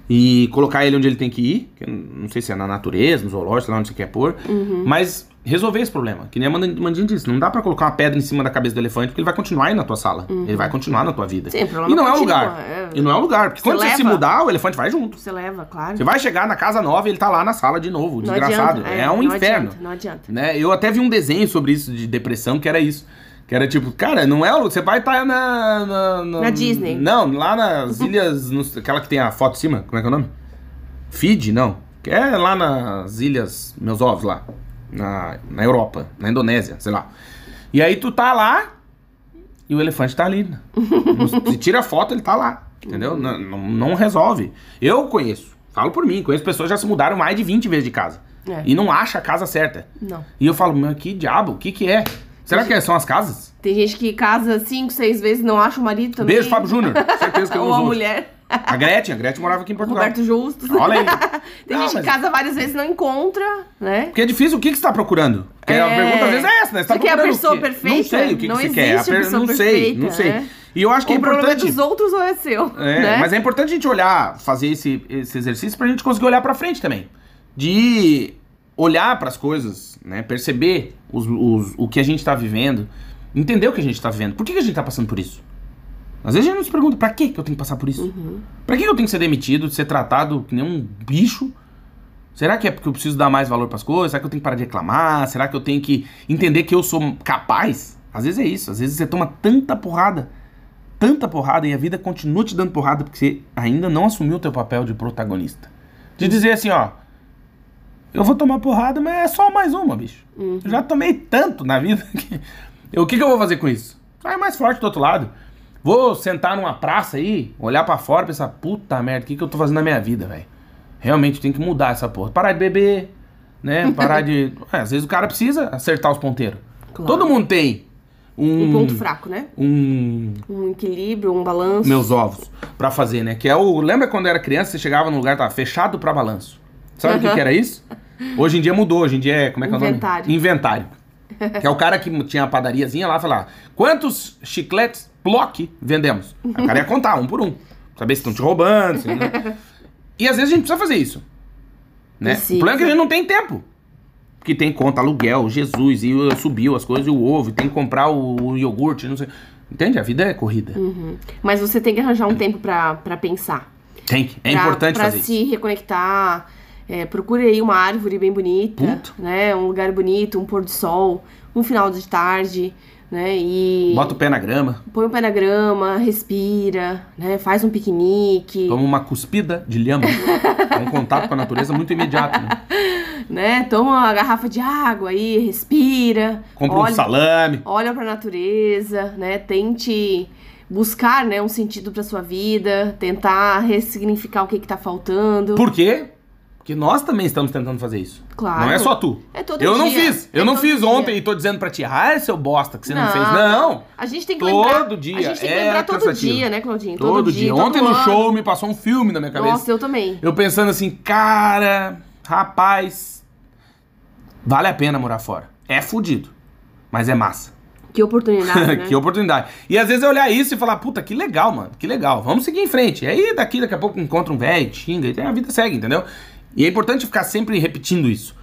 e colocar ele onde ele tem que ir, que não sei se é na natureza, no zoológico, lá onde você quer pôr, Uhum. mas resolver esse problema. Que nem a Mandinha disse, não dá pra colocar uma pedra em cima da cabeça do elefante, porque ele vai continuar aí na tua sala, ele vai continuar na tua vida. Sim, e não é o continua, lugar. é. E não é o lugar, porque Você quando você se leva. mudar, o elefante vai junto. Você leva, claro. Você vai chegar na casa nova e ele tá lá na sala de novo, Não desgraçado. adianta, é, um não inferno. Adianta, não adianta. Né? Eu até vi um desenho sobre isso de depressão que era isso. Que era tipo, cara, não é o. Você vai estar na, na, Na Disney. Não, lá nas <laughs> ilhas. nos- aquela que tem a foto em cima, como é que é o nome? Fiji, não. Que é lá nas ilhas, meus ovos lá. Na, na Europa, na Indonésia, sei lá. E aí tu tá lá e o elefante tá ali. <laughs> Se tira a foto, ele tá lá. Entendeu? Não, não, não resolve. Eu conheço, falo por mim, conheço pessoas que já se mudaram mais de 20 vezes de casa. É. E não acha a casa certa. Não. E eu falo, meu, que diabo, o que que é? Será que são as casas? Tem gente que casa cinco, seis vezes e não acha o marido também. Beijo, Fábio Júnior. Certeza que eu <laughs> Ou a mulher. A Gretchen, a Gretchen morava aqui em Portugal. Roberto Justus. Olha aí. <laughs> Tem Não, gente mas- que casa várias vezes e não encontra, né? Porque é difícil, o que, que você tá procurando? Porque a É. pergunta às vezes é essa, né? Você, tá Você quer a o pessoa perfeita? Não sei o que, Não que você quer. A a pessoa não sei, perfeita, não sei. né? E eu acho que o é é importante. dos outros ou é seu, É, né? mas é importante a gente olhar, fazer esse, esse exercício pra gente conseguir olhar pra frente também. De olhar pras coisas, né? Perceber os, os- o que a gente tá vivendo, entender o que a gente tá vivendo. Por que, que a gente tá passando por isso? Às vezes a gente não se pergunta, pra que eu tenho que passar por isso? Uhum. Pra que eu tenho que ser demitido, ser tratado que nem um bicho? Será que é porque eu preciso dar mais valor pras coisas? Será que eu tenho que parar de reclamar? Será que eu tenho que entender que eu sou capaz? Às vezes é isso. Às vezes você toma tanta porrada, tanta porrada e a vida continua te dando porrada porque você ainda não assumiu o teu papel de protagonista. De dizer assim, ó, eu vou tomar porrada, mas é só mais uma, bicho. Eu já tomei tanto na vida <laughs> que eu- o que, que eu vou fazer com isso? Sai mais forte do outro lado. Vou sentar numa praça aí, olhar pra fora e pensar, puta merda, o que, que eu tô fazendo na minha vida, velho? Realmente tem que mudar essa porra. Parar de beber, né? Parar de. <laughs> É, às vezes o cara precisa acertar os ponteiros. Claro. Todo mundo tem um. Um ponto fraco, né? Um. Um equilíbrio, um balanço. Meus ovos pra fazer, né? Que é o. Lembra quando eu era criança, você chegava num lugar tava fechado pra balanço? Sabe o que, que era isso? Hoje em dia mudou, hoje em dia é. Como é que é o nome? Inventário. Inventário. <laughs> Que é o cara que tinha a padariazinha lá falar: quantos chicletes block vendemos? Aí o cara ia contar, um por um. Saber se estão te roubando. se- né? E às vezes a gente precisa fazer isso. Né? Precisa. O problema é que a gente não tem tempo. Porque tem conta, aluguel, Jesus, e subiu as coisas, e o ovo, e tem que comprar o, o iogurte, não sei. Entende? A vida é corrida. Uhum. Mas você tem que arranjar um tempo pra, pra pensar. Tem. É pra, importante pra fazer isso. se reconectar. É, procure aí uma árvore bem bonita, Puta. né? Um lugar bonito, um pôr do sol, um final de tarde, né? E Bota o pé na grama, põe o pé na grama, respira, né? Faz um piquenique, toma uma cuspida de lhama. <laughs> é um contato com a natureza muito imediato, né? né? Toma uma garrafa de água aí, respira, Compra olha, um salame. olha pra natureza, né? Tente buscar, né, um sentido pra sua vida, tentar ressignificar o que que tá faltando. Por quê? Porque nós também estamos tentando fazer isso. Claro. Não é só tu. É todo eu não dia. fiz. Eu É não todo fiz dia. ontem e tô dizendo pra ti, ah, seu bosta, que você não, fez. Não. A gente tem que Todo lembrar. dia. A gente tem que É lembrar todo cansativo. dia, né, Claudinho? Todo, dia. todo Ontem no ano. show me passou um filme na minha cabeça. Nossa, eu também. Eu pensando assim, cara, rapaz, vale a pena morar fora. É fudido, mas é massa. Que oportunidade, <laughs> né? que oportunidade. E às vezes eu olhar isso e falar, puta, que legal, mano, que legal, vamos seguir em frente. E aí daqui, daqui a pouco encontra um velho, xinga, e a vida segue, entendeu? E é importante ficar sempre repetindo isso,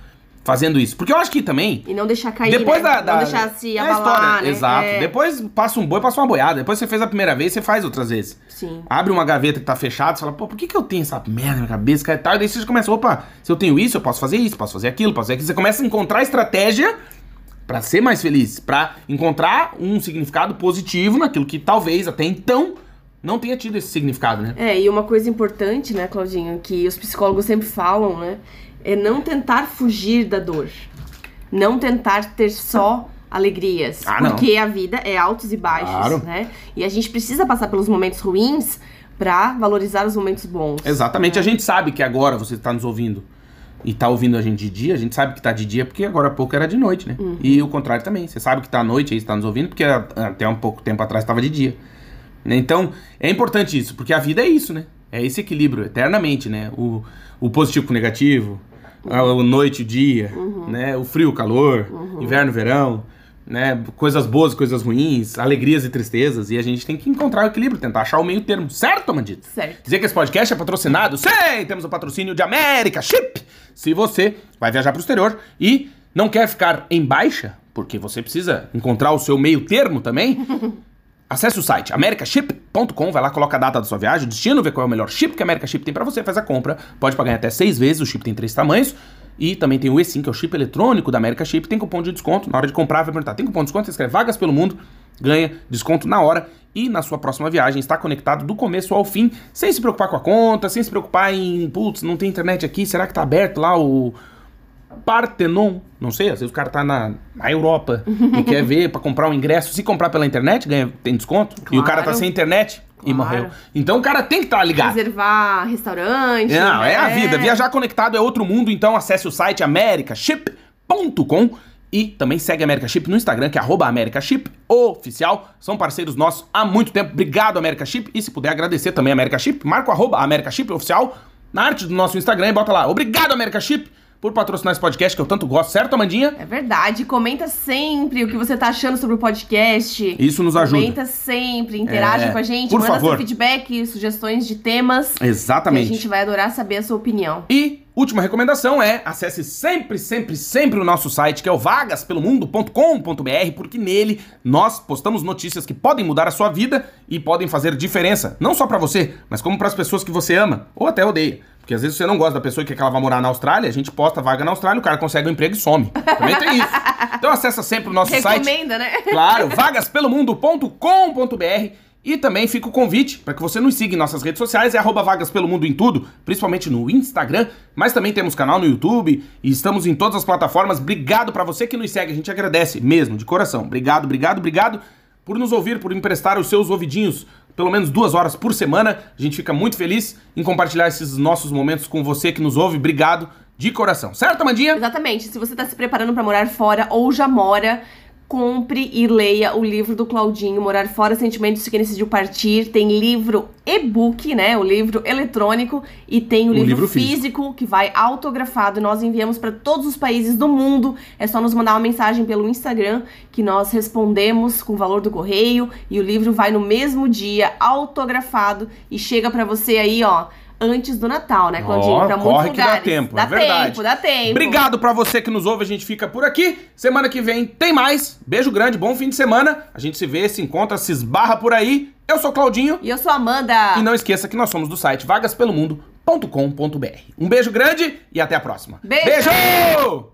fazendo isso. Porque eu acho que também, E não deixar cair, depois né? da, da- Não deixar se é abalar, história, né? Exato. É, Depois passa um boi, passa uma boiada. Depois você fez a primeira vez, você faz outras vezes. Sim. Abre uma gaveta que tá fechada, você fala, pô, por que, que eu tenho essa merda na minha cabeça, cara, daí você começa, opa, se eu tenho isso, eu posso fazer isso, posso fazer aquilo, posso fazer aquilo. Você começa a encontrar estratégia pra ser mais feliz, pra encontrar um significado positivo naquilo que talvez até então não tenha tido esse significado, né? É, e uma coisa importante, né, Claudinho, que os psicólogos sempre falam, né? É não tentar fugir da dor. Não tentar ter só alegrias. Ah, não. porque a vida é altos e baixos, Claro. né? E a gente precisa passar pelos momentos ruins pra valorizar os momentos bons. Exatamente, a gente sabe que agora você tá nos ouvindo e tá ouvindo a gente de dia, a gente sabe que tá de dia porque agora há pouco era de noite, né? E o contrário também, você sabe que tá à noite aí, você tá nos ouvindo porque até um pouco tempo atrás tava de dia. Né? Então, é importante isso, porque a vida é isso, né? É esse equilíbrio, eternamente, né? O, o positivo com o negativo, a, o noite, o dia, né? O frio, o calor, inverno, verão, né? Coisas boas, coisas ruins, alegrias e tristezas, e a gente tem que encontrar o equilíbrio, tentar achar o meio termo, certo, Amandito? Certo. Dizer que esse podcast é patrocinado? Sim! Temos o patrocínio de América Chip! Se você vai viajar para o exterior e não quer ficar em baixa, porque você precisa encontrar o seu meio termo também, <laughs> acesse o site americaship.com, vai lá, coloca a data da sua viagem, o destino, vê qual é o melhor chip que a America Chip tem para você, faz a compra, pode pagar até seis vezes, o chip tem três tamanhos, e também tem o eSIM, que é o chip eletrônico da America Chip, tem cupom de desconto, na hora de comprar vai perguntar, tem cupom de desconto, você escreve vagas pelo mundo, ganha desconto na hora e na sua próxima viagem está conectado do começo ao fim, sem se preocupar com a conta, sem se preocupar em, putz, não tem internet aqui, será que tá aberto lá o Partenon? Não sei, às vezes o cara tá na, na Europa e quer <laughs> ver pra comprar um ingresso, se comprar pela internet, ganha, tem desconto, e o cara tá Claro. sem internet e Claro. morreu. Então o cara tem que estar ligado. Reservar restaurante. Não, é a né? vida. Viajar conectado é outro mundo, então acesse o site americaship.com e também segue a America Chip no Instagram, que é arroba americaship oficial. São parceiros nossos há muito tempo. Obrigado, America Chip. E se puder agradecer também a America Chip, marca o arroba America Chip oficial na arte do nosso Instagram e bota lá. Obrigado, America Chip, por patrocinar esse podcast que eu tanto gosto, certo, Amandinha? É verdade. Comenta sempre o que você tá achando sobre o podcast. Isso nos ajuda. Comenta sempre, interaja É, com a gente, por manda favor. seu feedback, sugestões de temas. Exatamente. A gente vai adorar saber a sua opinião. E última recomendação é acesse sempre, sempre, sempre o nosso site, que é o vagaspelomundo.com.br, porque nele nós postamos notícias que podem mudar a sua vida e podem fazer diferença, não só pra você, mas como para as pessoas que você ama ou até odeia. Porque às vezes você não gosta da pessoa e quer que ela vá morar na Austrália, a gente posta vaga na Austrália, o cara consegue um emprego e some. Também tem isso. Então acessa sempre o nosso site. Recomenda, né? Claro, vagaspelomundo.com.br e também fica o convite para que você nos siga em nossas redes sociais, é arroba Vagas Pelo Mundo em tudo, principalmente no Instagram, mas também temos canal no YouTube e estamos em todas as plataformas. Obrigado para você que nos segue, a gente agradece mesmo, de coração. Obrigado, obrigado, obrigado por nos ouvir, por emprestar os seus ouvidinhos pelo menos duas horas por semana. A gente fica muito feliz em compartilhar esses nossos momentos com você que nos ouve. Obrigado de coração. Certo, Amandinha? Exatamente. Se você tá se preparando pra morar fora ou já mora, compre e leia o livro do Claudinho, Morar Fora, Sentimentos de Quem Decidiu Partir. Tem livro e-book, né? O livro eletrônico e tem o, livro, livro físico, físico. que vai autografado. Nós enviamos para todos os países do mundo. É só nos mandar uma mensagem pelo Instagram que nós respondemos com o valor do correio e o livro vai no mesmo dia autografado e chega para você aí, ó. Antes do Natal, né, Claudinho? Ó, pra muitos corre que dá lugares. tempo, dá é verdade. tempo, dá tempo. Obrigado pra você que nos ouve, a gente fica por aqui. Semana que vem tem mais. Beijo grande, bom fim de semana. A gente se vê, se encontra, se esbarra por aí. Eu sou Claudinho E eu sou Amanda. e não esqueça que nós somos do site vagaspelomundo.com.br. Um beijo grande e até a próxima. Beijo! Beijo!